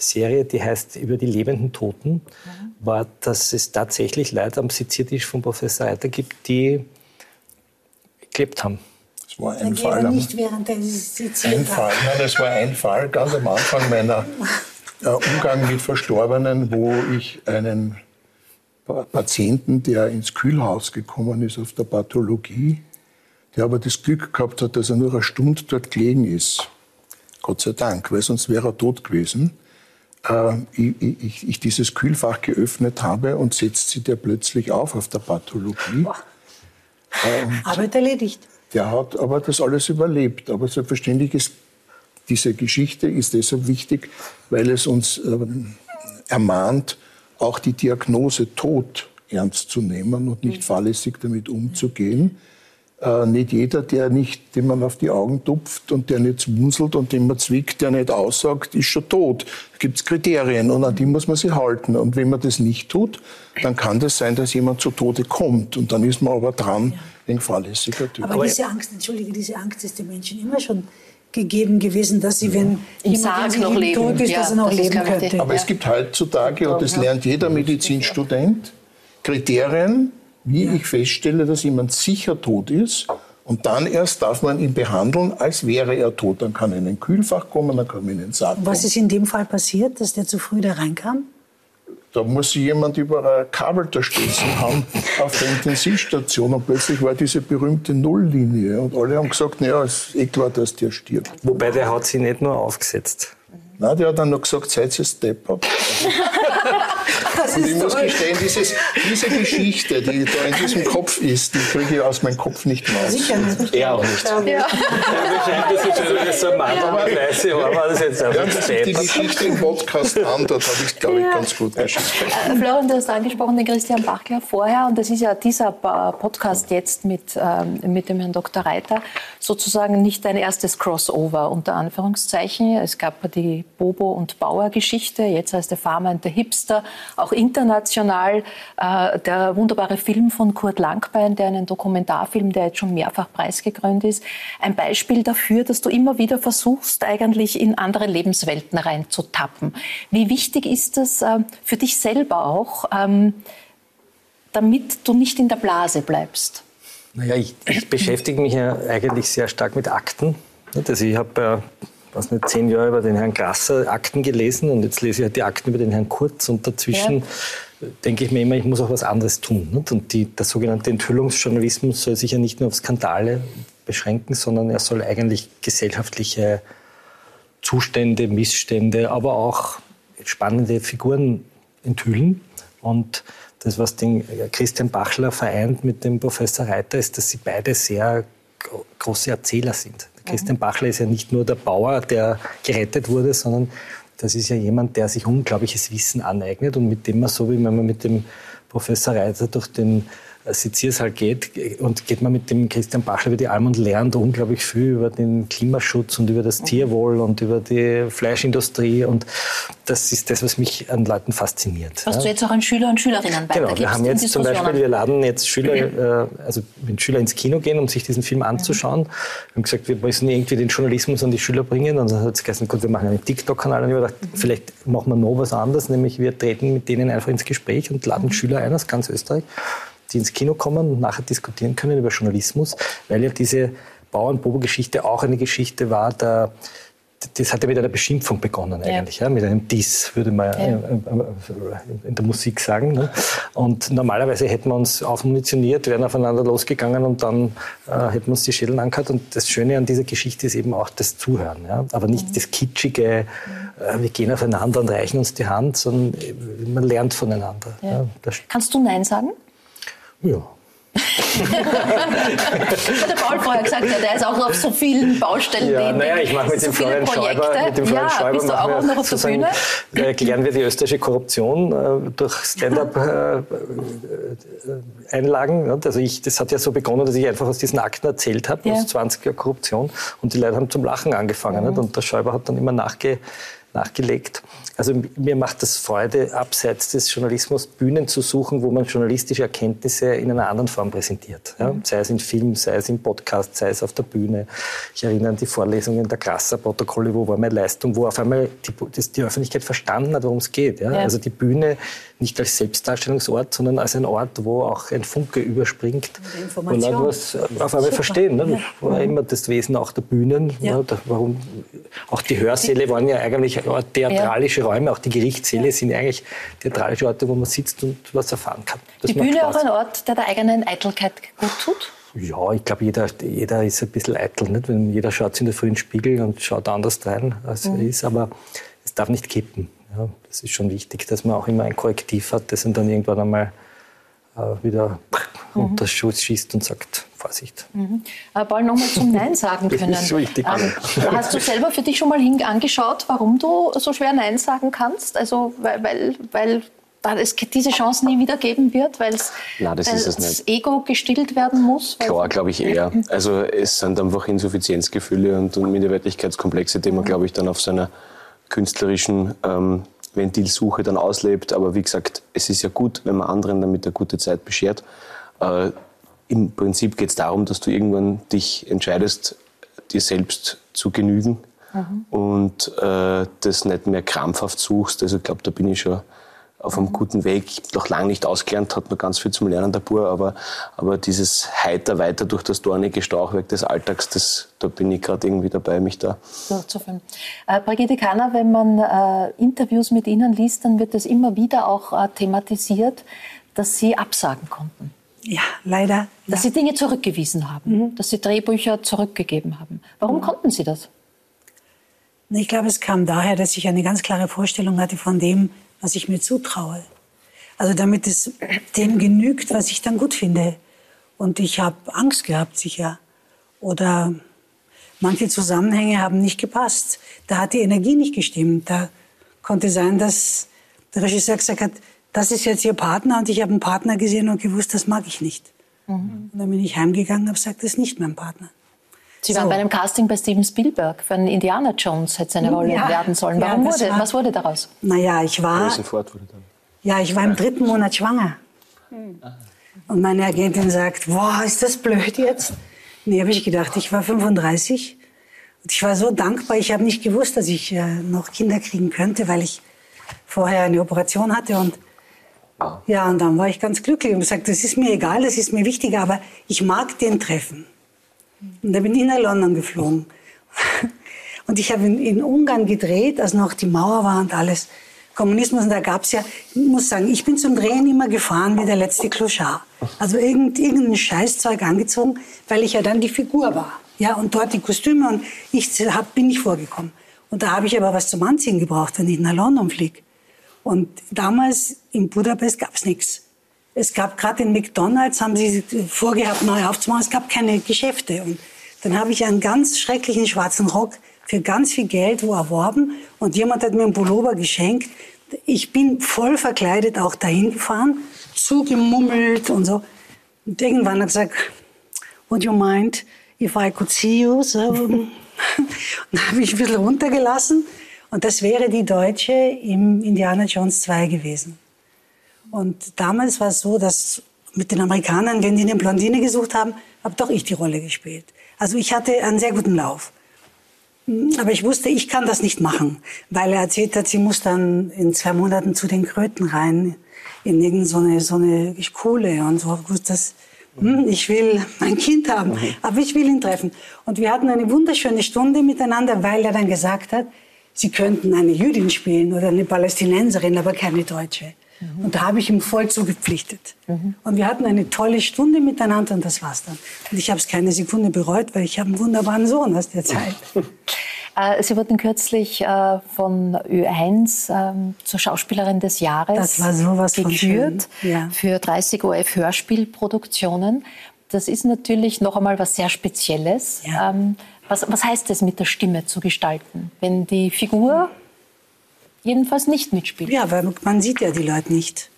Speaker 2: Serie, die heißt Über die lebenden Toten, mhm. war, dass es tatsächlich Leute am Seziertisch von Professor Reiter gibt, die gelebt haben.
Speaker 3: Das war ein Fall.
Speaker 5: Nicht während der
Speaker 3: ein Fall, nein, das war ein Fall ganz am Anfang meiner äh, Umgang mit Verstorbenen, wo ich einen Patienten, der ins Kühlhaus gekommen ist auf der Pathologie, der aber das Glück gehabt hat, dass er nur eine Stunde dort gelegen ist. Gott sei Dank, weil sonst wäre er tot gewesen. Äh, ich, ich, ich, dieses Kühlfach geöffnet habe und setzt sie der plötzlich auf auf der Pathologie.
Speaker 5: Ähm, Arbeit erledigt.
Speaker 3: Der hat aber das alles überlebt. Aber selbstverständlich ist diese Geschichte ist deshalb wichtig, weil es uns ähm, ermahnt, auch die Diagnose Tod ernst zu nehmen und nicht fahrlässig damit umzugehen. Äh, nicht jeder, der nicht, dem man auf die Augen tupft und der nicht wunselt und den man zwickt, der nicht aussagt, ist schon tot. Da gibt es Kriterien und an die muss man sich halten. Und wenn man das nicht tut, dann kann das sein, dass jemand zu Tode kommt. Und dann ist man aber dran, ja. ein fahrlässiger Typ.
Speaker 5: Aber diese Angst, entschuldige, diese Angst ist den Menschen immer schon gegeben gewesen, dass sie, wenn
Speaker 1: Im Sarg noch leben,
Speaker 5: tot ist, ja, dass er noch das leben könnte.
Speaker 3: Aber ja. es gibt heutzutage, und das lernt jeder Medizinstudent, Kriterien, wie ich feststelle, dass jemand sicher tot ist. Und dann erst darf man ihn behandeln, als wäre er tot. Dann kann er in ein Kühlfach kommen, dann kann man in den Sarg kommen.
Speaker 5: Was ist in dem Fall passiert, dass der zu früh da reinkam?
Speaker 3: Da muss sich jemand über ein Kabel gestoßen haben [laughs] auf der Intensivstation und plötzlich war diese berühmte Nulllinie und alle haben gesagt, naja, es ist eh klar, dass der stirbt.
Speaker 2: Wobei der hat sie nicht nur aufgesetzt.
Speaker 3: Nein, der hat dann noch gesagt, seid ihr Stepper. [laughs] Und ich muss gestehen, dieses, diese Geschichte, die da in diesem Kopf ist, die kriege ich aus meinem Kopf nicht raus.
Speaker 5: Sicher nicht.
Speaker 2: Er auch nicht. Ja. Ja. das ist schon so ein Mann, aber weiße Haar war das jetzt einfach
Speaker 3: sich die Geschichte im Podcast an, dort habe ich, glaube ich, ja. ganz gut geschrieben.
Speaker 1: Äh, Florian, du hast angesprochen den Christian Bachler vorher und das ist ja dieser Podcast jetzt mit, ähm, mit dem Herrn Dr. Reiter sozusagen nicht dein erstes Crossover, unter Anführungszeichen. Es gab die Bobo- und Bauer-Geschichte, jetzt heißt der Farmer und der Hipster, auch international. Äh, der wunderbare Film von Kurt Langbein, der einen Dokumentarfilm, der jetzt schon mehrfach preisgekrönt ist, ein Beispiel dafür, dass du immer wieder versuchst, eigentlich in andere Lebenswelten reinzutappen. Wie wichtig ist das äh, für dich selber auch, ähm, damit du nicht in der Blase bleibst?
Speaker 2: Naja, ich, ich beschäftige mich ja eigentlich sehr stark mit Akten. Also ich habe was nicht, zehn Jahre über den Herrn Grasser Akten gelesen und jetzt lese ich halt die Akten über den Herrn Kurz und dazwischen ja. denke ich mir immer, ich muss auch was anderes tun. Nicht? Und die, der sogenannte Enthüllungsjournalismus soll sich ja nicht nur auf Skandale beschränken, sondern er soll eigentlich gesellschaftliche Zustände, Missstände, aber auch spannende Figuren enthüllen. Und das, was den Christian Bachler vereint mit dem Professor Reiter, ist, dass sie beide sehr große Erzähler sind. Christian Bachler ist ja nicht nur der Bauer, der gerettet wurde, sondern das ist ja jemand, der sich unglaubliches Wissen aneignet und mit dem man so, wie wenn man mit dem Professor Reiter durch den Seziersaal geht und geht man mit dem Christian Bachler über die Alm und lernt unglaublich viel über den Klimaschutz und über das Tierwohl und über die Fleischindustrie und das ist das, was mich an Leuten fasziniert.
Speaker 1: Was ja. du jetzt auch an Schüler und Schülerinnen
Speaker 2: weitergibst. Genau, wir haben jetzt zum Beispiel, wir laden jetzt Schüler, äh, also wenn Schüler ins Kino gehen, um sich diesen Film anzuschauen, wir haben gesagt, wir müssen irgendwie den Journalismus an die Schüler bringen und dann hat es gesagt, gut, wir machen einen TikTok-Kanal und ich habe gedacht, mhm. vielleicht machen wir noch was anderes, nämlich wir treten mit denen einfach ins Gespräch und laden mhm. Schüler ein aus ganz Österreich die ins Kino kommen und nachher diskutieren können über Journalismus, weil ja diese Bauernbobo-Geschichte auch eine Geschichte war, der, das hat ja mit einer Beschimpfung begonnen eigentlich, ja. ja mit einem Diss, würde man ja. Äh, äh, in der Musik sagen. Ne? Und normalerweise hätten wir uns aufmunitioniert, wären aufeinander losgegangen und dann äh, hätten wir uns die Schädel angehört. Und das Schöne an dieser Geschichte ist eben auch das Zuhören. Ja? Aber nicht mhm. das kitschige, äh, wir gehen aufeinander und reichen uns die Hand, sondern man lernt voneinander. Ja.
Speaker 1: Kannst du Nein sagen?
Speaker 2: Ja.
Speaker 1: der Paul vorher gesagt hat, der ist auch auf so vielen Baustellen
Speaker 2: ja, Naja, ich mache mit, so dem Florian Schäuber, mit dem Florian
Speaker 1: ja,
Speaker 2: Schäuber
Speaker 1: bist du auch noch auf der Bühne?
Speaker 2: Da erklären wir die österreichische Korruption äh, durch Stand-up-Einlagen. Äh, also ich, das hat ja so begonnen, dass ich einfach aus diesen Akten erzählt habe, ja. aus 20 Jahren Korruption. Und die Leute haben zum Lachen angefangen. Mhm. Und der Schäuber hat dann immer nachge nachgelegt. Also mir macht das Freude, abseits des Journalismus Bühnen zu suchen, wo man journalistische Erkenntnisse in einer anderen Form präsentiert. Ja? Mhm. Sei es in Film, sei es im Podcast, sei es auf der Bühne. Ich erinnere an die Vorlesungen der Grasser-Protokolle, wo war meine Leistung, wo auf einmal die, die Öffentlichkeit verstanden hat, worum es geht. Ja. Also die Bühne nicht als Selbstdarstellungsort, sondern als ein Ort, wo auch ein Funke überspringt, wo Leute was auf einmal Super. verstehen. Ne? Das war mhm. immer das Wesen auch der Bühnen. Ne? Warum, auch die Hörsäle waren ja eigentlich theatralische Räume, auch die Gerichtssäle sind eigentlich theatralische Orte, wo man sitzt und was erfahren kann.
Speaker 1: Das die Bühne auch ein Ort, der der eigenen Eitelkeit gut tut?
Speaker 2: Ja, ich glaube, jeder, jeder ist ein bisschen eitel. Nicht? Wenn jeder schaut in der frühen Spiegel und schaut anders rein, als mhm. er ist. Aber es darf nicht kippen. Ja, das ist schon wichtig, dass man auch immer ein Korrektiv hat, das dann irgendwann einmal äh, wieder mhm. unter Schuss schießt und sagt, Vorsicht.
Speaker 1: Mhm. Äh, Paul, nochmal zum [laughs] Nein sagen können.
Speaker 2: Das ist wichtig. Ähm,
Speaker 1: hast du selber für dich schon mal angeschaut, warum du so schwer Nein sagen kannst? Also, weil, weil, weil es diese Chance nie wieder geben wird, weil
Speaker 4: Nein, das,
Speaker 1: weil das Ego gestillt werden muss?
Speaker 4: Klar, glaube ich eher. Also es sind einfach Insuffizienzgefühle und, und Minderwertigkeitskomplexe, die man, glaube ich, dann auf seiner künstlerischen ähm, Ventilsuche dann auslebt. Aber wie gesagt, es ist ja gut, wenn man anderen damit eine gute Zeit beschert. Äh, Im Prinzip geht es darum, dass du irgendwann dich entscheidest, dir selbst zu genügen mhm. und äh, das nicht mehr krampfhaft suchst. Also ich glaube, da bin ich schon auf einem guten Weg. Noch lange nicht ausgelernt, hat noch ganz viel zum Lernen der Bur, aber, aber dieses Heiter weiter durch das dornige Stauchwerk des Alltags, das, da bin ich gerade irgendwie dabei, mich da
Speaker 1: durchzuführen. Äh, Brigitte Kahner, wenn man äh, Interviews mit Ihnen liest, dann wird das immer wieder auch äh, thematisiert, dass Sie absagen konnten.
Speaker 5: Ja, leider.
Speaker 1: Dass
Speaker 5: ja.
Speaker 1: Sie Dinge zurückgewiesen haben, mhm. dass Sie Drehbücher zurückgegeben haben. Warum mhm. konnten Sie das?
Speaker 5: Ich glaube, es kam daher, dass ich eine ganz klare Vorstellung hatte von dem, was ich mir zutraue. Also damit es dem genügt, was ich dann gut finde. Und ich habe Angst gehabt, sicher. Oder manche Zusammenhänge haben nicht gepasst. Da hat die Energie nicht gestimmt. Da konnte sein, dass der Regisseur gesagt hat, das ist jetzt Ihr Partner. Und ich habe einen Partner gesehen und gewusst, das mag ich nicht. Mhm. Und dann bin ich heimgegangen und habe gesagt, das ist nicht mein Partner.
Speaker 1: Sie waren so. bei einem Casting bei Steven Spielberg für einen Indiana Jones, hätte seine Rolle ja, werden sollen. Warum ja, wurde, war, was wurde daraus?
Speaker 5: Naja, ich war, ja, ich war im dritten Monat schwanger. Und meine Agentin sagt, boah, ist das blöd jetzt? Nee, habe ich gedacht, ich war 35 und ich war so dankbar. Ich habe nicht gewusst, dass ich äh, noch Kinder kriegen könnte, weil ich vorher eine Operation hatte und ja, und dann war ich ganz glücklich und gesagt, das ist mir egal, das ist mir wichtiger, aber ich mag den treffen. Und da bin ich nach London geflogen. [laughs] Und ich habe in, in, Ungarn gedreht, als noch die Mauer war und alles. Kommunismus, und da gab es ja, ich muss sagen, ich bin zum Drehen immer gefahren wie der letzte Clochard. Also irgend, irgendein Scheißzeug angezogen, weil ich ja dann die Figur war. Ja, und dort die Kostüme und ich hab, bin nicht vorgekommen. Und da habe ich aber was zum Anziehen gebraucht, wenn ich nach London fliege. Und damals in Budapest gab es nichts. Es gab gerade in McDonalds, haben sie vorgehabt, neu aufzumachen, es gab keine Geschäfte. Und dann habe ich einen ganz schrecklichen schwarzen Rock für ganz viel Geld wo erworben und jemand hat mir einen Pullover geschenkt. Ich bin voll verkleidet auch dahin gefahren, zugemummelt und so. Und irgendwann hat er gesagt, would you mind if I could see you? So. [laughs] und dann habe ich ein bisschen runtergelassen und das wäre die Deutsche im Indiana Jones 2 gewesen. Und damals war es so, dass mit den Amerikanern, wenn die eine Blondine gesucht haben, habe doch ich die Rolle gespielt. Also ich hatte einen sehr guten Lauf. Aber ich wusste, ich kann das nicht machen, weil er erzählt hat, sie muss dann in zwei Monaten zu den Kröten rein, in irgendeine so eine Kuhle und so. Das, hm, ich will ein Kind haben, aber ich will ihn treffen. Und wir hatten eine wunderschöne Stunde miteinander, weil er dann gesagt hat, sie könnten eine Jüdin spielen oder eine Palästinenserin, aber keine Deutsche. Mhm. Und da habe ich ihm voll zugepflichtet. Mhm. Und wir hatten eine tolle Stunde miteinander und das war's dann. Und ich habe es keine Sekunde bereut, weil ich habe einen wunderbaren Sohn aus der Zeit. [laughs]
Speaker 1: Äh, Sie wurden kürzlich äh, von Ö1 ähm, zur Schauspielerin des Jahres
Speaker 5: das war sowas
Speaker 1: gekürt
Speaker 5: ja.
Speaker 1: für 30 OF Hörspielproduktionen. Das ist natürlich noch einmal was sehr Spezielles. Ja. Ähm, was, was heißt es, mit der Stimme zu gestalten, wenn die Figur jedenfalls nicht mitspielt.
Speaker 5: Ja, weil man sieht ja die Leute nicht.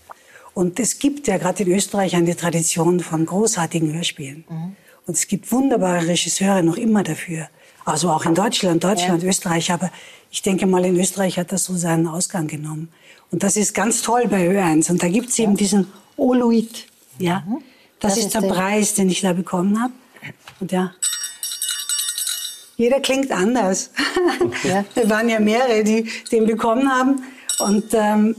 Speaker 5: Und es gibt ja gerade in Österreich eine Tradition von großartigen Hörspielen. Mhm. Und es gibt wunderbare Regisseure noch immer dafür. Also auch in Deutschland, Deutschland, ja. Österreich. Aber ich denke mal, in Österreich hat das so seinen Ausgang genommen. Und das ist ganz toll bei Ö1. Und da gibt es eben diesen Oluit. Ja? Mhm. Das, das, ist, ist der Preis, den ich da bekommen habe. Und ja, jeder klingt anders. Ja. [laughs] Wir waren ja mehrere, die den bekommen haben. Und ähm,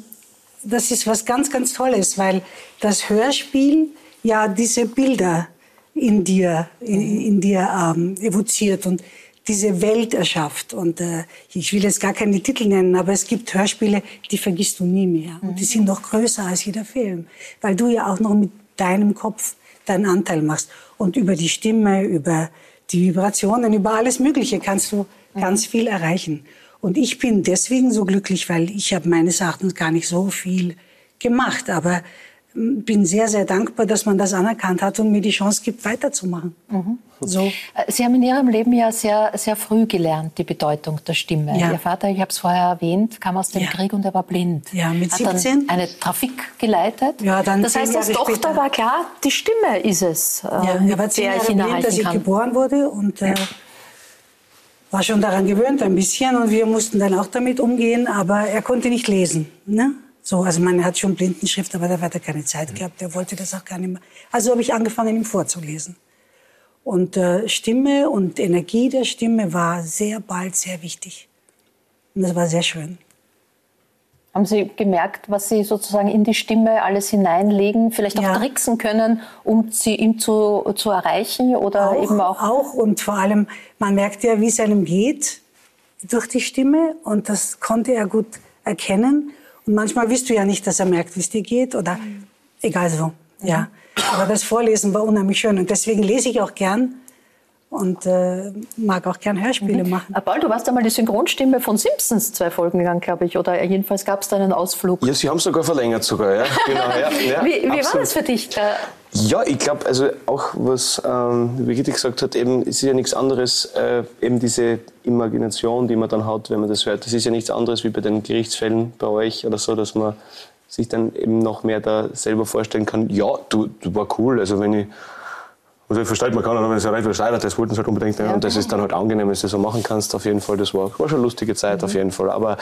Speaker 5: das ist was ganz, ganz Tolles, weil das Hörspiel ja diese Bilder in dir, in, in dir ähm, evoziert und diese Welt erschafft. Und äh, ich will jetzt gar keine Titel nennen, aber es gibt Hörspiele, die vergisst du nie mehr. Und die sind noch größer als jeder Film, weil du ja auch noch mit deinem Kopf deinen Anteil machst. Und über die Stimme, über die Vibrationen, über alles Mögliche kannst du ganz viel erreichen. Und ich bin deswegen so glücklich, weil ich habe meines Erachtens gar nicht so viel gemacht. Aber bin sehr, sehr dankbar, dass man das anerkannt hat und mir die Chance gibt, weiterzumachen. Mhm.
Speaker 1: So. Äh, Sie haben in Ihrem Leben ja sehr, sehr früh gelernt, die Bedeutung der Stimme. Ja. Ihr Vater, ich habe es vorher erwähnt, kam aus dem ja. Krieg und er war blind.
Speaker 5: Ja, mit
Speaker 1: hat
Speaker 5: 17.
Speaker 1: Dann eine Trafik geleitet.
Speaker 5: Ja, dann
Speaker 1: das heißt, als Tochter später. war klar, die Stimme ist es,
Speaker 5: äh, ja, er war zehn Jahre blind, als ich kann. geboren wurde und äh, war schon daran gewöhnt ein bisschen und wir mussten dann auch damit umgehen, aber er konnte nicht lesen. Ne? So, also man hat schon Blindenschrift, aber da hat er keine Zeit gehabt. Er wollte das auch gar nicht mehr. Also habe ich angefangen, ihm vorzulesen. Und äh, Stimme und Energie der Stimme war sehr bald sehr wichtig. Und das war sehr schön.
Speaker 1: Haben Sie gemerkt, was Sie sozusagen in die Stimme alles hineinlegen, vielleicht auch ja. tricksen können, um sie ihm zu, zu erreichen oder
Speaker 5: auch,
Speaker 1: eben auch?
Speaker 5: Auch und vor allem, man merkt ja, wie es einem geht durch die Stimme und das konnte er gut erkennen. Und manchmal wirst du ja nicht, dass er merkt, wie es dir geht oder egal so. Ja. Aber das Vorlesen war unheimlich schön und deswegen lese ich auch gern und äh, mag auch gern Hörspiele mhm. machen.
Speaker 1: Paul, du warst einmal die Synchronstimme von Simpsons zwei Folgen lang, glaube ich, oder jedenfalls gab es da einen Ausflug.
Speaker 4: Ja, sie haben sogar verlängert sogar, ja. [laughs] Genau, ja,
Speaker 1: ja wie, wie war das für dich?
Speaker 4: Ja, ich glaube, also auch was ähm, Brigitte gesagt hat, eben, es ist ja nichts anderes, äh, eben diese Imagination, die man dann hat, wenn man das hört. Das ist ja nichts anderes wie bei den Gerichtsfällen bei euch oder so, dass man sich dann eben noch mehr da selber vorstellen kann, ja, du, du war cool, also wenn ich also ich verstehe, man kann, wenn es rein versteigert, das wollten sie halt unbedingt. Ja. Und das ist dann halt angenehm, wenn du das so machen kannst, auf jeden Fall. Das war, war schon eine lustige Zeit, mhm. auf jeden Fall. Aber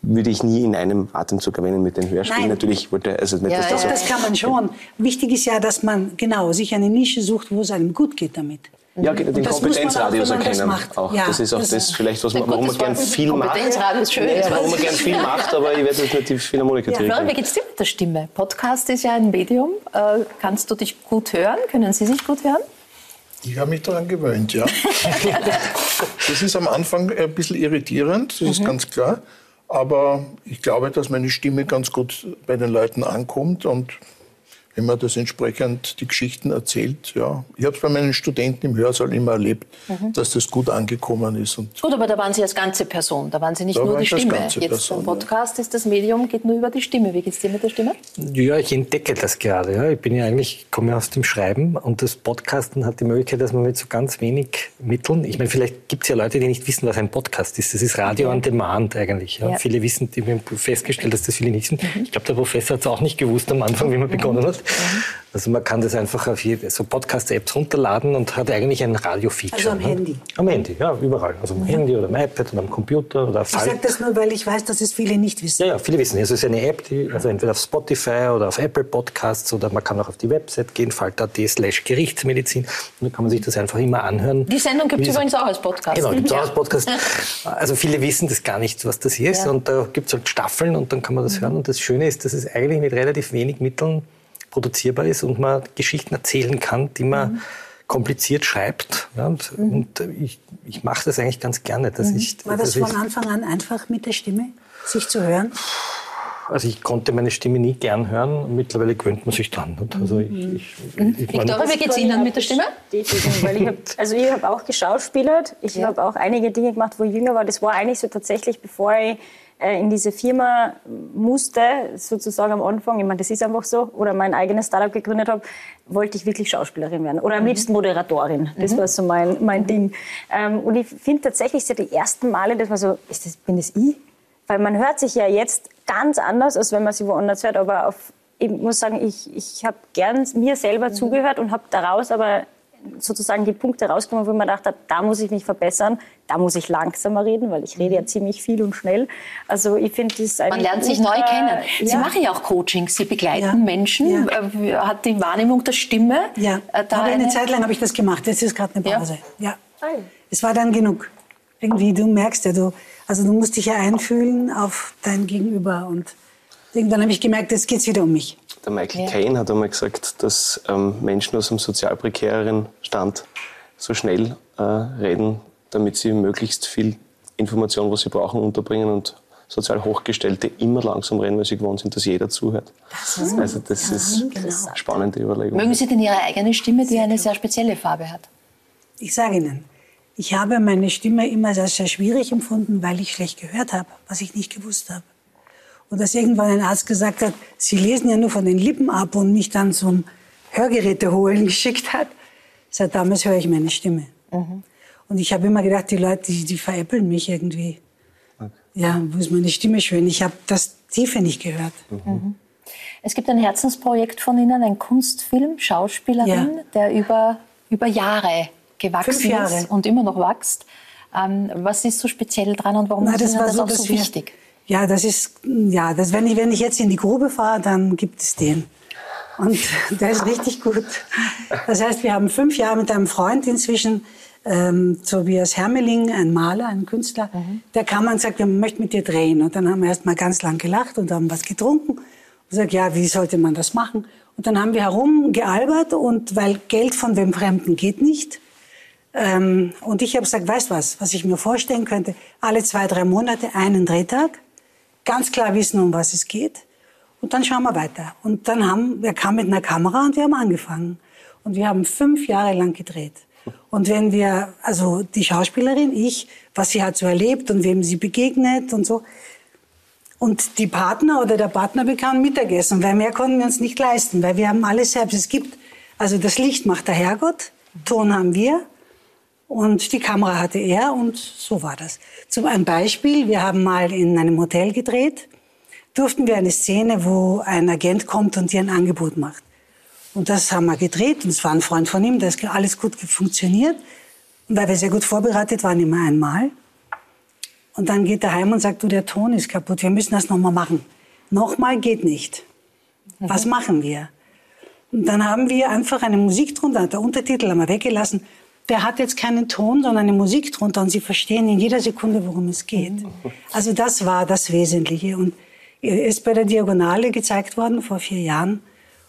Speaker 4: würde ich nie in einem Atemzug erwähnen mit den Hörspielen. Nein. Natürlich wollte also nicht,
Speaker 5: ja,
Speaker 4: dass
Speaker 5: das, ja. das kann man schon. Wichtig ist ja, dass man genau sich eine Nische sucht, wo es einem gut geht damit.
Speaker 4: Ja, den Kompetenzradius erkennen. Das, auch. Ja, das ist auch das, das vielleicht, was man, warum man gern viel macht.
Speaker 1: Kompetenzradius ist schön.
Speaker 4: Ja, warum man gern viel [laughs] macht, aber ich werde jetzt nicht die Philharmoniker
Speaker 1: ja. Florian, wie geht's dir mit der Stimme? Podcast ist ja ein Medium. Äh, kannst du dich gut hören? Können Sie sich gut hören?
Speaker 3: Ich habe mich daran gewöhnt, ja. [laughs] das ist am Anfang ein bisschen irritierend, das ist mhm. ganz klar. Aber ich glaube, dass meine Stimme ganz gut bei den Leuten ankommt und wenn man das entsprechend die Geschichten erzählt. Ja, ich habe es bei meinen Studenten im Hörsaal immer erlebt, mhm. dass das gut angekommen ist. Und
Speaker 1: gut, aber da waren Sie als ganze Person, da waren Sie nicht nur die Stimme. Jetzt Person, beim Podcast ja. ist das Medium geht nur über die Stimme. Wie geht es dir mit der Stimme?
Speaker 2: Ja, ich entdecke das gerade. Ja. Ich bin ja eigentlich komme aus dem Schreiben und das Podcasten hat die Möglichkeit, dass man mit so ganz wenig Mitteln. Ich meine, vielleicht gibt es ja Leute, die nicht wissen, was ein Podcast ist. Das ist Radio okay. on Demand eigentlich. Ja. Ja. Viele wissen, die haben festgestellt, dass das viele nicht wissen. Mhm. Ich glaube, der Professor hat es auch nicht gewusst am Anfang, wie man mhm. begonnen hat. Mhm. Also man kann das einfach auf jede, so Podcast-Apps runterladen und hat eigentlich ein Radio-Feature.
Speaker 5: Also am ne? Handy?
Speaker 2: Am Handy, ja, überall. Also am ja. Handy oder am iPad oder am Computer oder
Speaker 5: auf Ich sage das nur, weil ich weiß, dass es viele nicht wissen.
Speaker 2: Ja, ja, viele wissen. Also es ist eine App, die also entweder auf Spotify oder auf Apple Podcasts oder man kann auch auf die Website gehen, falter.at slash Gerichtsmedizin. Und dann kann man sich das einfach immer anhören.
Speaker 1: Die Sendung gibt es übrigens auch als Podcast.
Speaker 2: Genau, gibt es ja. auch als Podcast. Also viele wissen das gar nicht, was das hier ist. Ja. Und da gibt es halt Staffeln und dann kann man das mhm. hören. Und das Schöne ist, dass es eigentlich mit relativ wenig Mitteln produzierbar ist und man Geschichten erzählen kann, die man mhm. kompliziert schreibt. Ja, und, mhm. und ich, ich mache das eigentlich ganz gerne. Dass mhm. ich,
Speaker 5: War das von Anfang an einfach mit der Stimme, sich zu hören?
Speaker 2: Also ich konnte meine Stimme nie gern hören. Mittlerweile gewöhnt man sich dran. Also ich,
Speaker 1: mhm. ich, ich, ich Victoria, wie geht es Ihnen mit der Stimme?
Speaker 6: Weil ich hab, also ich habe auch geschauspielert. Ich ja. habe auch einige Dinge gemacht, wo ich jünger war. Das war eigentlich so tatsächlich, bevor ich in diese Firma musste, sozusagen am Anfang, ich meine, das ist einfach so, oder mein eigenes Startup gegründet habe, wollte ich wirklich Schauspielerin werden. Oder am mhm. liebsten Moderatorin. Das mhm. war so mein, mein Ding. Ähm, und ich finde tatsächlich so die ersten Male, dass man so, ist das, bin das ich? Weil man hört sich ja jetzt ganz anders, als wenn man sie woanders hört. Aber auf, ich muss sagen, ich, ich habe gern mir selber mhm. zugehört und habe daraus aber sozusagen die Punkte rausgenommen, wo man dachte, da muss ich mich verbessern, da muss ich langsamer reden, weil ich rede ja mhm. ziemlich viel und schnell. Also ich finde das
Speaker 1: Man lernt sich neu kennen. Sie ja. machen ja auch Coaching, Sie begleiten ja. Menschen. Ja. Äh, hat die Wahrnehmung der Stimme
Speaker 5: ja. Äh, da eine, eine Zeit lang habe ich das gemacht. Jetzt ist gerade eine Pause. Ja. ja. Es war dann genug. Irgendwie, du merkst ja, du, also du musst dich ja einfühlen auf dein Gegenüber und irgendwann habe ich gemerkt, jetzt geht es wieder um mich.
Speaker 4: Der Michael ja. Caine hat einmal gesagt, dass ähm, Menschen aus einem sozial prekäreren Stand so schnell äh, reden, damit sie möglichst viel Information, was sie brauchen, unterbringen und sozial Hochgestellte immer langsam reden, weil sie gewohnt sind, dass jeder zuhört. Das ist, also das ja, ist eine spannende Überlegung.
Speaker 1: Mögen Sie denn Ihre eigene Stimme, die eine sehr spezielle Farbe hat?
Speaker 5: Ich sage Ihnen, Ich habe meine Stimme immer sehr, sehr schwierig empfunden, weil ich schlecht gehört habe, was ich nicht gewusst habe. Und dass irgendwann ein Arzt gesagt hat, Sie lesen ja nur von den Lippen ab und mich dann zum Hörgeräte holen [laughs] geschickt hat. Seit damals höre ich meine Stimme. Mhm. Und ich habe immer gedacht, die Leute, die, die veräppeln mich irgendwie. Okay. Ja, wo ist meine Stimme schön? Ich habe das Tiefe nicht gehört. Mhm.
Speaker 1: Es gibt ein Herzensprojekt von Ihnen, ein Kunstfilm, Schauspielerin, ja. der über, über Jahre gewachsen Jahre. ist und immer noch wächst. Ähm, was ist so speziell dran und warum Na, ist Ihnen das, so, auch so wichtig?
Speaker 5: Ja, das ist, ja, das, wenn, ich, wenn ich jetzt in die Grube fahre, dann gibt es den. Und [laughs] der ist richtig gut. Das heißt, wir haben fünf Jahre mit einem Freund inzwischen, ähm, Tobias Hermeling, ein Maler, ein Künstler, mhm. der kam und sagt, wir möchten mit dir drehen. Und dann haben wir erst mal ganz lang gelacht und haben was getrunken. Und gesagt, ja, wie sollte man das machen? Und dann haben wir herumgealbert und weil Geld von wem Fremden geht nicht. Ähm, und ich habe gesagt, weißt was, was ich mir vorstellen könnte, alle zwei, drei Monate einen Drehtag, ganz klar wissen, um was es geht. Und dann schauen wir weiter. Und dann haben, wir kamen mit einer Kamera und wir haben angefangen. Und wir haben fünf Jahre lang gedreht. Und wenn wir, also die Schauspielerin, ich, was sie hat so erlebt und wem sie begegnet und so. Und die Partner oder der Partner bekamen Mittagessen, weil mehr konnten wir uns nicht leisten, weil wir haben alles selbst. Es gibt, also das Licht macht der Herrgott, Ton haben wir und die Kamera hatte er und so war das. Zum ein Beispiel, wir haben mal in einem Hotel gedreht, durften wir eine Szene, wo ein Agent kommt und dir ein Angebot macht. Und das haben wir gedreht und es war ein Freund von ihm, da ist alles gut funktioniert. Und weil wir sehr gut vorbereitet waren, immer einmal. Und dann geht er heim und sagt, du, der Ton ist kaputt, wir müssen das nochmal machen. Nochmal geht nicht. Was machen wir? Und dann haben wir einfach eine Musik drunter, der Untertitel haben wir weggelassen. Der hat jetzt keinen Ton, sondern eine Musik drunter und Sie verstehen in jeder Sekunde, worum es geht. Also das war das Wesentliche. Und er ist bei der Diagonale gezeigt worden vor vier Jahren.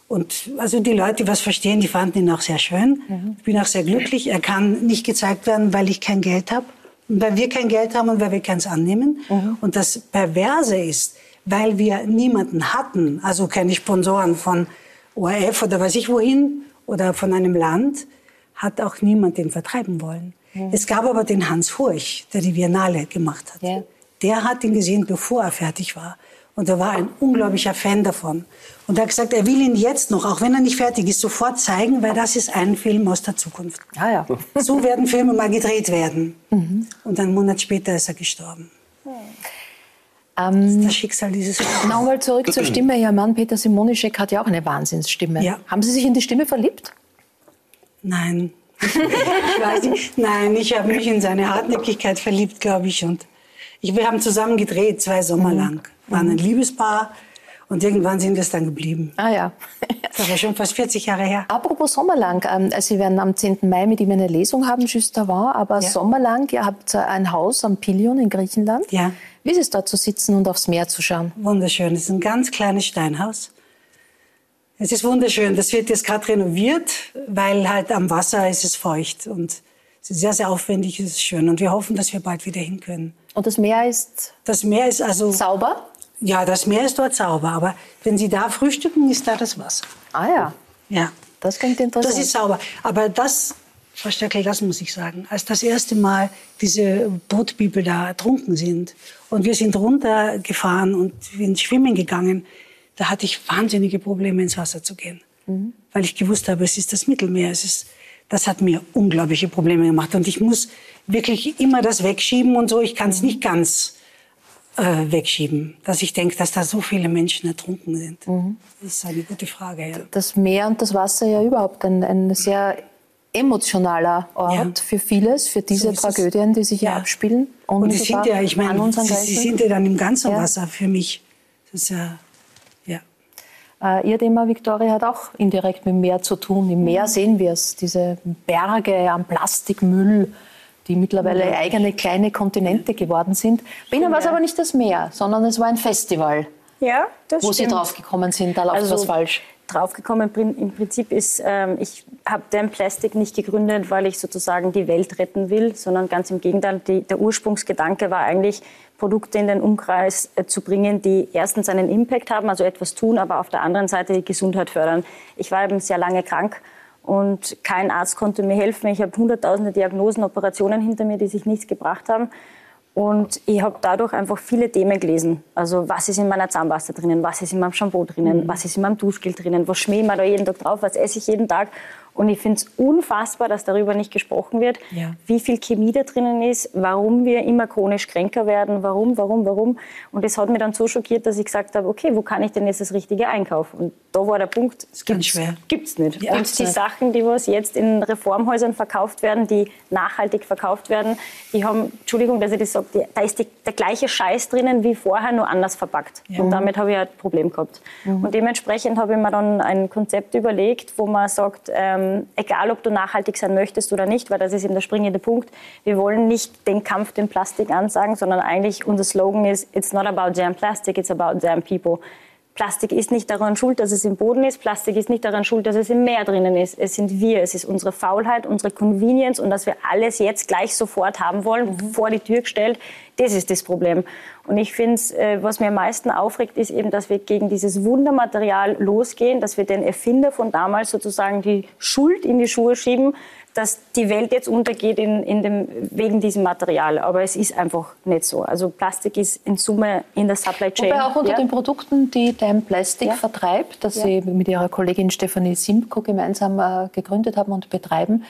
Speaker 5: Und also die Leute, die was verstehen, die fanden ihn auch sehr schön. Mhm. Ich bin auch sehr glücklich. Er kann nicht gezeigt werden, weil ich kein Geld habe. Und weil wir kein Geld haben und weil wir keins annehmen. Mhm. Und das Perverse ist, weil wir niemanden hatten, also keine Sponsoren von ORF oder weiß ich wohin oder von einem Land, hat auch niemand den vertreiben wollen. Mhm. Es gab aber den Hans Hurch, der die Biennale gemacht hat. Ja. Der hat ihn gesehen, bevor er fertig war. Und er war ein unglaublicher Fan davon. Und er hat gesagt, er will ihn jetzt noch, auch wenn er nicht fertig ist, sofort zeigen, weil das ist ein Film aus der Zukunft.
Speaker 1: Ah, ja. [laughs]
Speaker 5: So werden Filme mal gedreht werden. Mhm. Und einen Monat später ist er gestorben. Ähm, das ist das Schicksal dieses Films.
Speaker 1: Nochmal zurück zur Stimme. Ihr Mann Peter Simonischek hat ja auch eine Wahnsinnsstimme. Ja. Haben Sie sich in die Stimme verliebt?
Speaker 5: Nein. ich weiß nicht. Nein, ich habe mich in seine Hartnäckigkeit verliebt, glaube ich. Und ich, wir haben zusammen gedreht, zwei Sommer mhm. lang. Waren ein Liebespaar. Und irgendwann sind wir es dann geblieben.
Speaker 1: Ah ja. [laughs]
Speaker 5: Das war schon fast 40 Jahre her.
Speaker 1: Apropos Sommerlang, ähm, Sie werden am 10. Mai mit ihm eine Lesung haben, Just war, aber ja. Sommerlang, ihr habt ein Haus am Pilion in Griechenland. Ja. Wie ist es dort zu sitzen und aufs Meer zu schauen?
Speaker 5: Wunderschön. Es ist ein ganz kleines Steinhaus. Es ist wunderschön. Das wird jetzt gerade renoviert, weil halt am Wasser ist es feucht und es ist sehr, sehr aufwendig, es ist schön. Und wir hoffen, dass wir bald wieder hin können.
Speaker 1: Und das Meer ist?
Speaker 5: Das Meer ist also
Speaker 1: sauber.
Speaker 5: Ja, das Meer ist dort sauber, aber wenn Sie da frühstücken, ist da das Wasser.
Speaker 1: Ah ja.
Speaker 5: Ja.
Speaker 1: Das klingt interessant.
Speaker 5: Das ist sauber. Aber das, Frau Stöckel, das muss ich sagen, als das erste Mal diese Bootbibel da ertrunken sind und wir sind runtergefahren und sind schwimmen gegangen, da hatte ich wahnsinnige Probleme, ins Wasser zu gehen. Mhm. Weil ich gewusst habe, es ist das Mittelmeer. Es ist, das hat mir unglaubliche Probleme gemacht. Und ich muss wirklich immer das wegschieben und so. Ich kann es nicht ganz äh, wegschieben, dass ich denke, dass da so viele Menschen ertrunken sind. Mhm. Das ist eine gute Frage. Ja.
Speaker 1: Das Meer und das Wasser ja überhaupt ein, ein sehr emotionaler Ort ja. für vieles, für diese so Tragödien, die sich ja. hier abspielen.
Speaker 5: Und die sind ja, ich meine, sie, sie, sind ja dann im ganzen. Wasser für mich. Das ist ja.
Speaker 1: Äh, ihr Thema, Victoria, hat auch indirekt mit dem Meer zu tun. Im Meer mhm. sehen wir es, diese Berge an Plastikmüll, die mittlerweile ja. eigene kleine Kontinente geworden sind. Bei Ihnen war es aber nicht das Meer, sondern es war ein Festival.
Speaker 6: Ja, das
Speaker 1: Wo
Speaker 6: stimmt.
Speaker 1: Sie draufgekommen sind, da läuft also, was falsch.
Speaker 6: Draufgekommen im Prinzip ist, ähm, ich habe Dan Plastic nicht gegründet, weil ich sozusagen die Welt retten will, sondern ganz im Gegenteil. Die, der Ursprungsgedanke war eigentlich, Produkte in den Umkreis äh, zu bringen, die erstens einen Impact haben, also etwas tun, aber auf der anderen Seite die Gesundheit fördern. Ich war eben sehr lange krank und kein Arzt konnte mir helfen. Ich habe hunderttausende Diagnosen, Operationen hinter mir, die sich nichts gebracht haben. Und ich habe dadurch einfach viele Themen gelesen. Also was ist in meiner Zahnpasta drinnen, was ist in meinem Shampoo drinnen, mhm. was ist in meinem Duschgel drinnen, was schmier ich mir da jeden Tag drauf, was esse ich jeden Tag. Und ich finde es unfassbar, dass darüber nicht gesprochen wird, ja. wie viel Chemie da drinnen ist, warum wir immer chronisch kränker werden, warum, warum, warum. Und das hat mich dann so schockiert, dass ich gesagt habe, okay, wo kann ich denn jetzt das Richtige einkaufen? Und da war der Punkt, es gibt's, gibt's nicht. Ja, und die. Sachen, die was jetzt in Reformhäusern verkauft werden, die nachhaltig verkauft werden, die haben, Entschuldigung, dass ich das sage, da ist die, der gleiche Scheiß drinnen wie vorher, nur anders verpackt. Ja. Und damit habe ich ein Problem gehabt. Mhm. Und dementsprechend habe ich mir dann ein Konzept überlegt, wo man sagt, ähm, ähm, egal ob du nachhaltig sein möchtest oder nicht, weil das ist eben der springende Punkt. Wir wollen nicht den Kampf dem Plastik ansagen, sondern eigentlich unser Slogan ist, it's not about damn plastic, it's about damn people. Plastik ist nicht daran schuld, dass es im Boden ist. Plastik ist nicht daran schuld, dass es im Meer drinnen ist. Es sind wir. Es ist unsere Faulheit, unsere Convenience und dass wir alles jetzt gleich sofort haben wollen, mhm. vor die Tür gestellt. Das ist das Problem. Und ich finde, äh, was mir am meisten aufregt, ist eben, dass wir gegen dieses Wundermaterial losgehen, dass wir den Erfinder von damals sozusagen die Schuld in die Schuhe schieben, dass die Welt jetzt untergeht in, in dem, wegen diesem Material. Aber es ist einfach nicht so. Also Plastik ist in Summe in der Supply Chain.
Speaker 1: Wobei auch unter ja. den Produkten, die Time Plastic ja. vertreibt, das ja. Sie mit Ihrer Kollegin Stefanie Simko gemeinsam äh, gegründet haben und betreiben,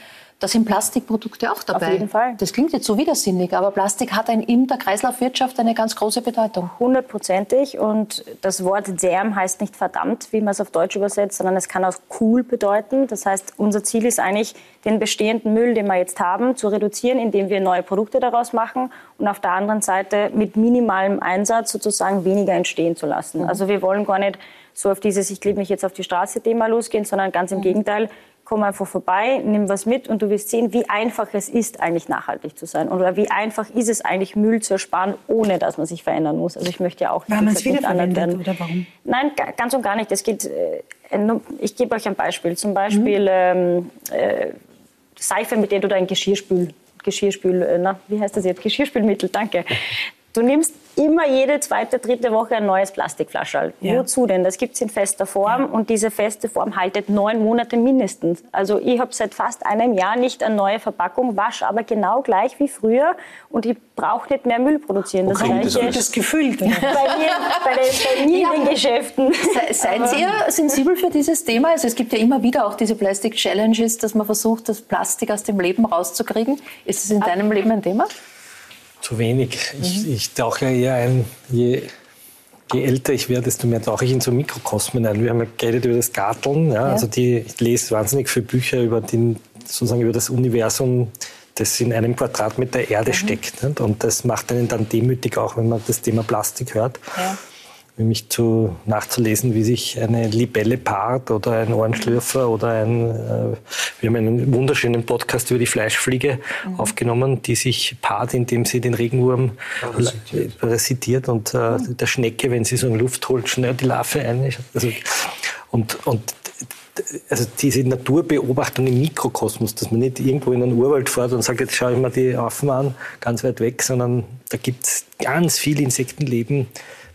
Speaker 1: da sind Plastikprodukte auch dabei.
Speaker 6: Auf jeden Fall.
Speaker 1: Das klingt jetzt so widersinnig, aber Plastik hat ein, in der Kreislaufwirtschaft eine ganz große Bedeutung.
Speaker 6: Hundertprozentig. Und das Wort damn heißt nicht verdammt, wie man es auf Deutsch übersetzt, sondern es kann auch cool bedeuten. Das heißt, unser Ziel ist eigentlich, den bestehenden Müll, den wir jetzt haben, zu reduzieren, indem wir neue Produkte daraus machen und auf der anderen Seite mit minimalem Einsatz sozusagen weniger entstehen zu lassen. Mhm. Also wir wollen gar nicht so auf dieses Ich klebe mich jetzt auf die Straße Thema losgehen, sondern ganz im mhm. Gegenteil komm einfach vorbei, nimm was mit und du wirst sehen, wie einfach es ist, eigentlich nachhaltig zu sein. Oder wie einfach ist es eigentlich, Müll zu ersparen, ohne dass man sich verändern muss. Also ich möchte ja auch
Speaker 5: nicht, Weil man es wiederverwendet werden. oder warum?
Speaker 6: Nein, ganz und gar nicht. Es geht, äh, ich gebe euch ein Beispiel. Zum Beispiel mhm. ähm, äh, Seife, mit der du dein Geschirrspül, Geschirrspül, äh, na, wie heißt das jetzt? Geschirrspülmittel, danke. [laughs] Du nimmst immer jede zweite, dritte Woche ein neues Plastikflascherl. Ja. Wozu denn? Das gibt es in fester Form ja. und diese feste Form haltet neun Monate mindestens. Also ich habe seit fast einem Jahr nicht eine neue Verpackung, wasche aber genau gleich wie früher und ich brauche nicht mehr Müll produzieren.
Speaker 5: Das, okay, das, das Gefühl. bei mir,
Speaker 6: bei den, bei mir in den Geschäften.
Speaker 1: Seid ihr sensibel für dieses Thema? Also es gibt ja immer wieder auch diese Plastic Challenges, dass man versucht, das Plastik aus dem Leben rauszukriegen. Ist es in deinem Leben ein Thema?
Speaker 2: Zu wenig. Mhm. Ich, ich tauche eher ein, je, je älter ich werde, desto mehr tauche ich in so Mikrokosmen ein. Wir haben ja geredet über das Garteln. Ja? ja. Also die, ich lese wahnsinnig viele Bücher über, den, sozusagen über das Universum, das in einem Quadratmeter Erde mhm. steckt. Nicht? Und das macht einen dann demütig, auch wenn man das Thema Plastik hört. Ja nämlich zu, nachzulesen, wie sich eine Libelle paart oder ein Ohrenschlürfer oder ein, äh, wir haben einen wunderschönen Podcast über die Fleischfliege mhm. aufgenommen, die sich paart, indem sie den Regenwurm parasitiert, parasitiert und äh, mhm. der Schnecke, wenn sie so in Luft holt, schnell die Larve ein. Also, und, und also diese Naturbeobachtung im Mikrokosmos, dass man nicht irgendwo in einen Urwald fährt und sagt, jetzt schaue ich mir die Affen an, ganz weit weg, sondern da gibt es ganz viel Insektenleben,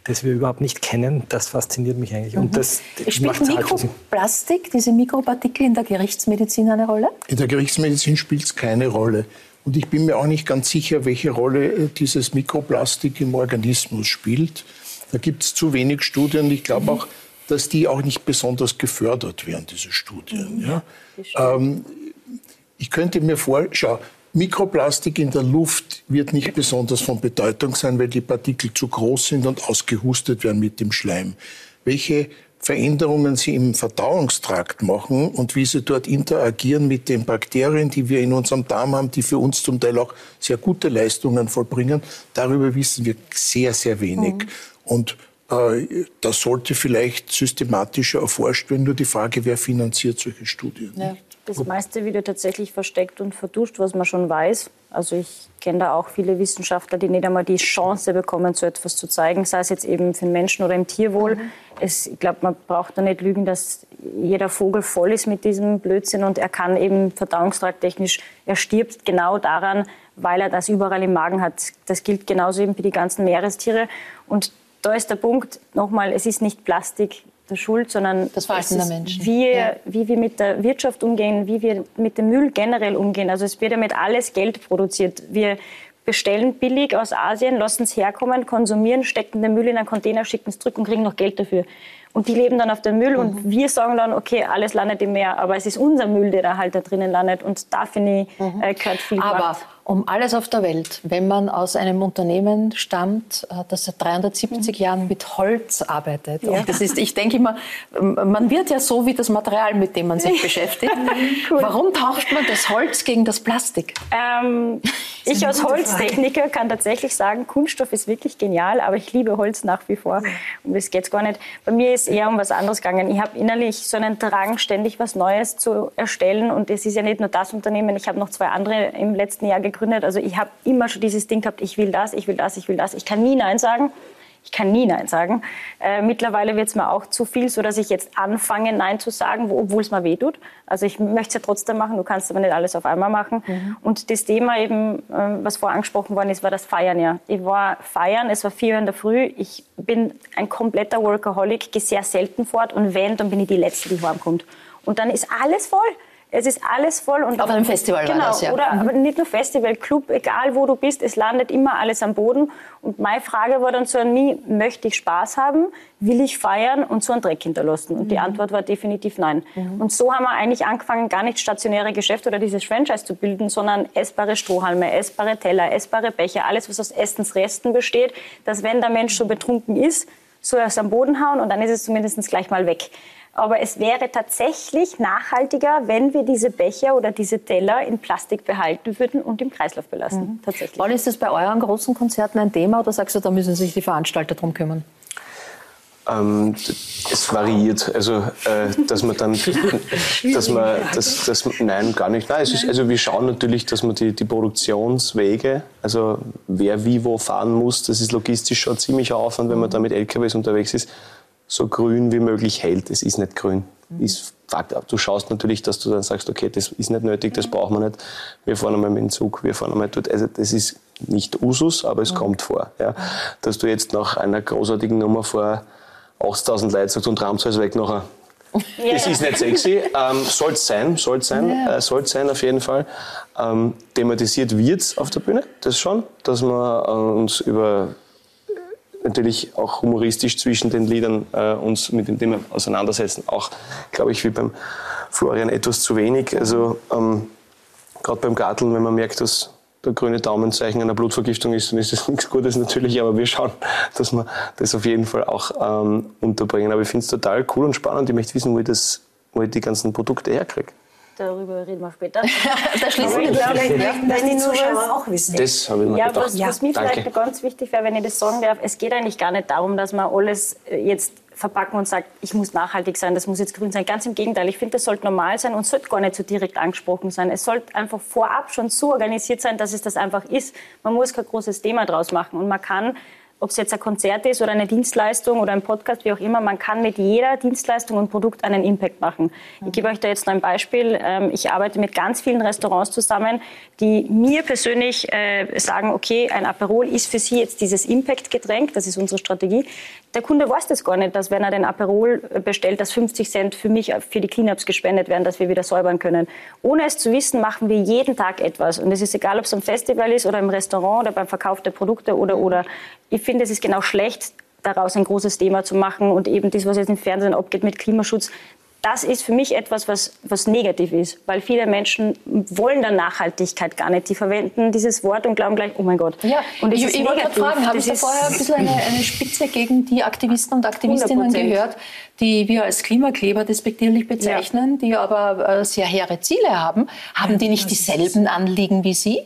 Speaker 2: das wir überhaupt nicht kennen, das fasziniert mich eigentlich.
Speaker 1: Mhm. Und das Spielt halt Mikroplastik, diese Mikropartikel in der Gerichtsmedizin eine Rolle?
Speaker 3: In der Gerichtsmedizin spielt es keine Rolle. Und ich bin mir auch nicht ganz sicher, welche Rolle äh, dieses Mikroplastik im Organismus spielt. Da gibt es zu wenig Studien. Ich glaube mhm. auch, dass die auch nicht besonders gefördert werden, diese Studien. Mhm. Ja? Ähm, ich könnte mir vorstellen, Mikroplastik in der Luft wird nicht besonders von Bedeutung sein, weil die Partikel zu groß sind und ausgehustet werden mit dem Schleim. Welche Veränderungen sie im Verdauungstrakt machen und wie sie dort interagieren mit den Bakterien, die wir in unserem Darm haben, die für uns zum Teil auch sehr gute Leistungen vollbringen, darüber wissen wir sehr, sehr wenig. Mhm. Und äh, das sollte vielleicht systematischer erforscht werden. Nur die Frage, wer finanziert solche Studien? Ja.
Speaker 6: Das meiste wieder tatsächlich versteckt und verduscht, was man schon weiß. Also ich kenne da auch viele Wissenschaftler, die nicht einmal die Chance bekommen, so etwas zu zeigen, sei es jetzt eben für den Menschen oder im Tierwohl. Mhm. Es, ich glaube, man braucht da nicht lügen, dass jeder Vogel voll ist mit diesem Blödsinn und er kann eben verdauungstragtechnisch, er stirbt genau daran, weil er das überall im Magen hat. Das gilt genauso eben für die ganzen Meerestiere. Und da ist der Punkt, nochmal, es ist nicht Plastik der Schuld, sondern
Speaker 1: das Verhalten der Menschen.
Speaker 6: Wir, ja. wie wir mit der Wirtschaft umgehen, wie wir mit dem Müll generell umgehen. Also es wird ja mit alles Geld produziert. Wir bestellen billig aus Asien, lassen es herkommen, konsumieren, stecken den Müll in einen Container, schicken es zurück und kriegen noch Geld dafür. Und die leben dann auf dem Müll mhm. und wir sagen dann, okay, alles landet im Meer, aber es ist unser Müll, der da halt da drinnen landet und da finde ich, mhm. äh, gehört viel
Speaker 1: Aber
Speaker 6: Macht
Speaker 1: um alles auf der Welt, wenn man aus einem Unternehmen stammt, äh, das seit 370 mhm. Jahren mit Holz arbeitet. Ja. Und das ist, ich denke immer, man wird ja so wie das Material, mit dem man sich beschäftigt. [laughs] cool. Warum tauscht man das Holz gegen das Plastik?
Speaker 6: Ähm, ich als Holztechniker Frage. kann tatsächlich sagen, Kunststoff ist wirklich genial, aber ich liebe Holz nach wie vor. Und das geht gar nicht. Bei mir ist eher um was anderes gegangen. Ich habe innerlich so einen Drang, ständig was Neues zu erstellen. Und es ist ja nicht nur das Unternehmen. Ich habe noch zwei andere im letzten Jahr gegründet gegründet. Also ich habe immer schon dieses Ding gehabt, ich will das, ich will das, ich will das. Ich kann nie Nein sagen. Ich kann nie Nein sagen. Äh, mittlerweile wird es mir auch zu viel, so dass ich jetzt anfange, Nein zu sagen, obwohl es mir weh tut. Also ich möchte es ja trotzdem machen, du kannst aber nicht alles auf einmal machen. Mhm. Und das Thema eben, äh, was vorher angesprochen worden ist, war das Feiern ja. Ich war feiern, es war vier Uhr in der Früh. Ich bin ein kompletter Workaholic, gehe sehr selten fort und wenn, dann bin ich die Letzte, die heimkommt. Und dann ist alles voll. Es ist alles voll. Und
Speaker 1: Auf einem Festival
Speaker 6: genau,
Speaker 1: war das, ja.
Speaker 6: Oder, mhm. aber nicht nur Festival, Club, egal wo du bist, es landet immer alles am Boden. Und meine Frage war dann so an mich, möchte ich Spaß haben, will ich feiern und so einen Dreck hinterlassen? Und mhm. die Antwort war definitiv nein. Mhm. Und so haben wir eigentlich angefangen, gar nicht stationäre Geschäfte oder dieses Franchise zu bilden, sondern essbare Strohhalme, essbare Teller, essbare Becher, alles, was aus Essensresten besteht, dass wenn der Mensch so betrunken ist, so es am Boden hauen und dann ist es zumindest gleich mal weg. Aber es wäre tatsächlich nachhaltiger, wenn wir diese Becher oder diese Teller in Plastik behalten würden und im Kreislauf belassen. Mhm. Tatsächlich.
Speaker 1: Paul, ist das bei euren großen Konzerten ein Thema oder sagst du, da müssen sich die Veranstalter drum kümmern?
Speaker 4: Ähm, es variiert. Also, äh, dass man dann, [laughs] dass man, das, das, nein, gar nicht. Nein, es ist, also wir schauen natürlich, dass man die, die Produktionswege, also wer wie wo fahren muss, das ist logistisch schon ziemlich Aufwand, wenn man da mit LKWs unterwegs ist so grün wie möglich hält. Es ist nicht grün. Mhm. Ist Fakt. Du schaust natürlich, dass du dann sagst, okay, das ist nicht nötig, das brauchen wir nicht. Wir fahren einmal mit dem Zug, wir fahren einmal dort. Also das ist nicht Usus, aber es mhm. kommt vor. Ja. Dass du jetzt nach einer großartigen Nummer vor 80.000 Leuten sagst und ramst alles weg nachher. Ja. Das ist nicht sexy. Ähm, soll es sein, soll sein, ja. äh, soll sein auf jeden Fall. Ähm, thematisiert wird auf der Bühne, das schon, dass wir äh, uns über natürlich auch humoristisch zwischen den Liedern äh, uns mit dem Thema auseinandersetzen. Auch, glaube ich, wie beim Florian etwas zu wenig. Also ähm, gerade beim Garteln, wenn man merkt, dass der grüne Daumenzeichen einer Blutvergiftung ist, dann ist das [laughs] nichts Gutes natürlich, aber wir schauen, dass wir das auf jeden Fall auch ähm, unterbringen. Aber ich finde es total cool und spannend. Ich möchte wissen, wo ich, das, wo ich die ganzen Produkte herkriege.
Speaker 6: Darüber reden wir später. [laughs]
Speaker 1: da schließen wir
Speaker 5: vielleicht, vielleicht, dass die Zuschauer auch wissen.
Speaker 4: Das habe ich mir
Speaker 6: ja,
Speaker 4: gedacht.
Speaker 6: Was, was mir Danke. vielleicht ganz wichtig wäre, wenn ich das sagen darf, es geht eigentlich gar nicht darum, dass man alles äh, jetzt verpacken und sagt, ich muss nachhaltig sein, das muss jetzt grün sein. Ganz im Gegenteil, ich finde, das sollte normal sein und sollte gar nicht so direkt angesprochen sein. Es sollte einfach vorab schon so organisiert sein, dass es das einfach ist. Man muss kein großes Thema draus machen und man kann ob es jetzt ein Konzert ist oder eine Dienstleistung oder ein Podcast, wie auch immer, man kann mit jeder Dienstleistung und Produkt einen Impact machen. Ich gebe euch da jetzt noch ein Beispiel. Ähm, ich arbeite mit ganz vielen Restaurants zusammen, die mir persönlich äh, sagen, okay, ein Aperol ist für sie jetzt dieses Impact-Getränk, das ist unsere Strategie. Der Kunde weiß das gar nicht, dass wenn er den Aperol bestellt, dass 50 Cent für mich, für die Cleanups gespendet werden, dass wir wieder säubern können. Ohne es zu wissen, machen wir jeden Tag etwas. Und es ist egal, ob es am Festival ist oder im Restaurant oder beim Verkauf der Produkte oder, oder. Ich finde, es ist genau schlecht, daraus ein großes Thema zu machen und eben das, was jetzt im Fernsehen abgeht mit Klimaschutz, das ist für mich etwas, was, was negativ ist, weil viele Menschen wollen dann Nachhaltigkeit gar nicht. Die verwenden dieses Wort und glauben gleich, oh mein Gott.
Speaker 1: Ja, und ich, ich wollte gerade fragen, habe ich da vorher ein bisschen eine, eine Spitze gegen die Aktivisten und Aktivistinnen 100%. gehört, die wir als Klimakleber despektierlich bezeichnen, ja. die aber äh, sehr hehre Ziele haben? Haben die nicht dieselben Anliegen wie Sie?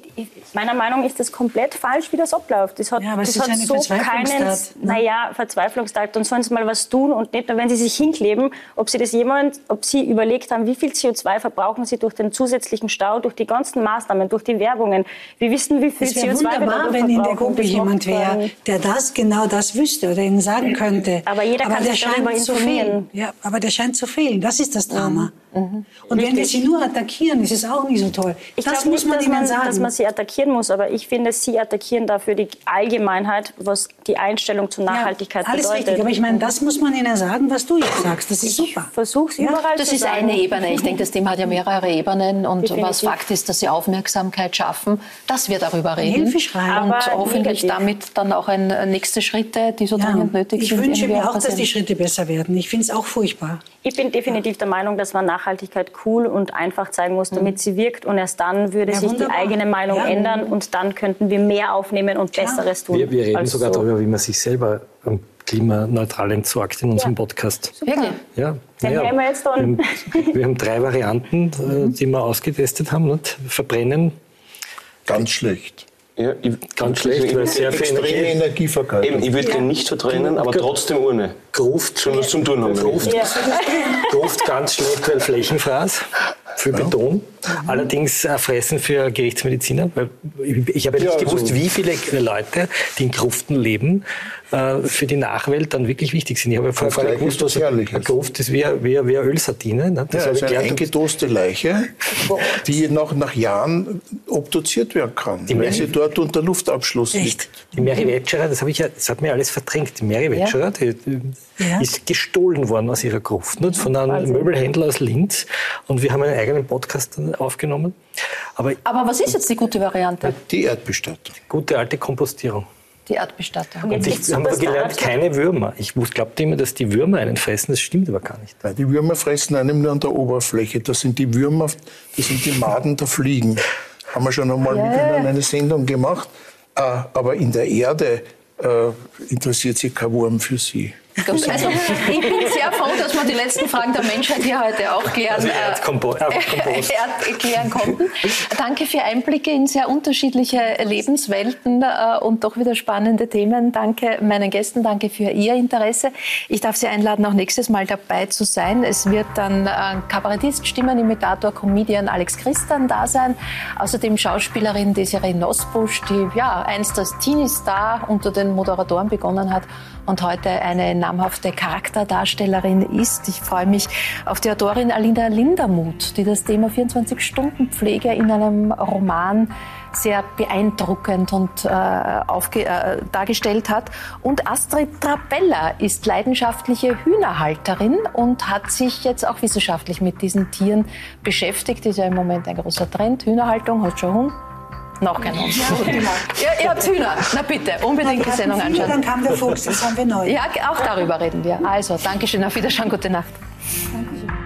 Speaker 6: Meiner Meinung nach ist das komplett falsch, wie das abläuft. Das hat,
Speaker 5: ja,
Speaker 6: das
Speaker 5: hat so keinen, ne?
Speaker 6: naja, Verzweiflungstat und sollen sie mal was tun und nicht nur, wenn sie sich hinkleben, ob sie das jemand spannend, ob Sie überlegt haben, wie viel CO2 verbrauchen Sie durch den zusätzlichen Stau, durch die ganzen Maßnahmen, durch die Werbungen. Wir wissen, wie viel CO2
Speaker 5: wir wunderbar, wenn in der Gruppe jemand wäre, der das genau das wüsste oder Ihnen sagen könnte.
Speaker 6: Aber jeder kann aber sich darüber informieren.
Speaker 5: Ja, aber der scheint zu fehlen. Das ist das Drama. Und wenn wir sie nur attackieren, ist es auch nicht so toll.
Speaker 6: Ich
Speaker 5: das
Speaker 6: glaube
Speaker 5: muss
Speaker 6: nicht,
Speaker 5: man ihnen
Speaker 6: man,
Speaker 5: sagen.
Speaker 6: dass man sie attackieren muss, aber ich finde, sie attackieren dafür die Allgemeinheit, was die Einstellung zur Nachhaltigkeit
Speaker 5: ja, alles
Speaker 6: bedeutet.
Speaker 5: richtig, aber ich meine, das muss man ihnen sagen, was du jetzt sagst. Das ist super.
Speaker 6: Versuch's überall
Speaker 1: Das
Speaker 6: zu
Speaker 1: ist
Speaker 6: sagen.
Speaker 1: eine Ebene. Ich denke, das Thema hat ja mehrere Ebenen. Und
Speaker 6: Definitiv.
Speaker 1: was Fakt ist, dass sie Aufmerksamkeit schaffen, dass wir darüber reden.
Speaker 5: Hilfeschrei.
Speaker 1: Und
Speaker 6: Aber
Speaker 1: hoffentlich
Speaker 6: negativ.
Speaker 1: damit dann auch ein äh, nächste Schritte, die so
Speaker 5: Ja,
Speaker 1: dringend nötig
Speaker 5: ich
Speaker 1: sind.
Speaker 5: wünsche
Speaker 1: irgendwie
Speaker 5: mir auch, dass die Schritte besser werden. Ich finde es auch furchtbar.
Speaker 6: Ich bin definitiv der Meinung, dass man Nachhaltigkeit cool und einfach zeigen muss, damit sie wirkt. Und erst dann würde
Speaker 5: Ja,
Speaker 6: sich
Speaker 5: wunderbar.
Speaker 6: die eigene Meinung
Speaker 5: Ja.
Speaker 6: ändern und dann könnten wir mehr aufnehmen und Besseres tun.
Speaker 2: Wir, wir reden sogar
Speaker 6: so.
Speaker 2: darüber, wie man sich selber klimaneutral entsorgt in unserem Podcast.
Speaker 1: Wirklich?
Speaker 2: Ja,
Speaker 6: hören wir jetzt dann.
Speaker 2: Wir, haben, wir haben drei Varianten, äh, die wir ausgetestet haben. Nicht? Verbrennen,
Speaker 3: Ganz schlecht.
Speaker 4: Ja, ich,
Speaker 2: ganz schlecht, weil sehr viel
Speaker 3: Extreme
Speaker 2: Energie.
Speaker 3: Energievergeudung.
Speaker 4: Eben, ich würde den nicht verbrennen, aber trotzdem Urne.
Speaker 2: Gruft,
Speaker 4: Schon was zum Tun haben.
Speaker 2: Gruft,
Speaker 6: Ja.
Speaker 2: Gruft ganz schlecht, weil Flächenfraß für Beton. Allerdings äh, fressen für Gerichtsmediziner. Weil ich, ich habe ja nicht
Speaker 3: Ja,
Speaker 2: gewusst,
Speaker 3: also-
Speaker 2: wie viele Leute, die in Gruften leben, äh, für die Nachwelt dann wirklich wichtig sind. Ich habe ja vorher gar nicht gewusst,
Speaker 3: was
Speaker 2: eine Gruft ist wie, eine- wie, eine- wie eine Ölsardine. Ne? Das
Speaker 3: Ja, also eine eingedoste Leiche, [laughs] die noch nach Jahren obduziert werden kann,
Speaker 2: Die
Speaker 3: weil
Speaker 2: Mary-
Speaker 3: sie dort unter Luftabschluss
Speaker 5: Echt?
Speaker 3: liegt.
Speaker 2: Die Mary Wetscherer, das, habe ich ja, das hat mir alles verdrängt. Die Mary Wetscherer, die,
Speaker 5: Ja.
Speaker 2: ist gestohlen worden aus ihrer Gruft, nicht? von einem Möbelhändler aus Linz. Und wir haben einen eigenen Podcast aufgenommen. Aber
Speaker 1: Aber was ist jetzt die gute Variante?
Speaker 3: Die Erdbestattung.
Speaker 2: gute alte Kompostierung.
Speaker 1: Die Erdbestattung.
Speaker 2: Und
Speaker 6: gibt's
Speaker 2: ich habe gelernt, keine Würmer. Ich glaubte immer, dass die Würmer einen fressen. Das stimmt aber gar nicht.
Speaker 3: Weil die Würmer fressen einem nur an der Oberfläche. Das sind die Würmer, das sind die Maden der Fliegen. Haben wir schon einmal miteinander eine Sendung gemacht. Äh, aber in der Erde äh, interessiert sich kein Wurm für sie.
Speaker 1: Also, ich bin sehr froh, dass wir die letzten Fragen der Menschheit hier heute auch klären,
Speaker 2: Also
Speaker 1: äh, [laughs] klären konnten. Danke für Einblicke in sehr unterschiedliche Lebenswelten äh, und doch wieder spannende Themen. Danke meinen Gästen, danke für Ihr Interesse. Ich darf Sie einladen, auch nächstes Mal dabei zu sein. Es wird dann äh, Kabarettist, Stimmenimitator, Comedian Alex Christian da sein. Außerdem Schauspielerin Desiree Nosbusch, die ja einst als Teenie-Star unter den Moderatoren begonnen hat und heute eine namhafte Charakterdarstellerin ist. Ich freue mich auf die Autorin Alina Lindermuth, die das Thema 24-Stunden-Pflege in einem Roman sehr beeindruckend und äh, aufge äh, dargestellt hat. Und Astrid Trabella ist leidenschaftliche Hühnerhalterin und hat sich jetzt auch wissenschaftlich mit diesen Tieren beschäftigt. Ist ja im Moment ein großer Trend. Hühnerhaltung, hast schon Hund? Noch kein Hund. Ja, ihr habt Hühner. Na bitte, unbedingt die Sendung
Speaker 5: viele,
Speaker 1: anschauen.
Speaker 5: Dann kam der Fuchs, jetzt haben wir neu.
Speaker 1: Ja, auch darüber reden wir. Also, Dankeschön, auf Wiedersehen, gute Nacht.
Speaker 5: Dankeschön.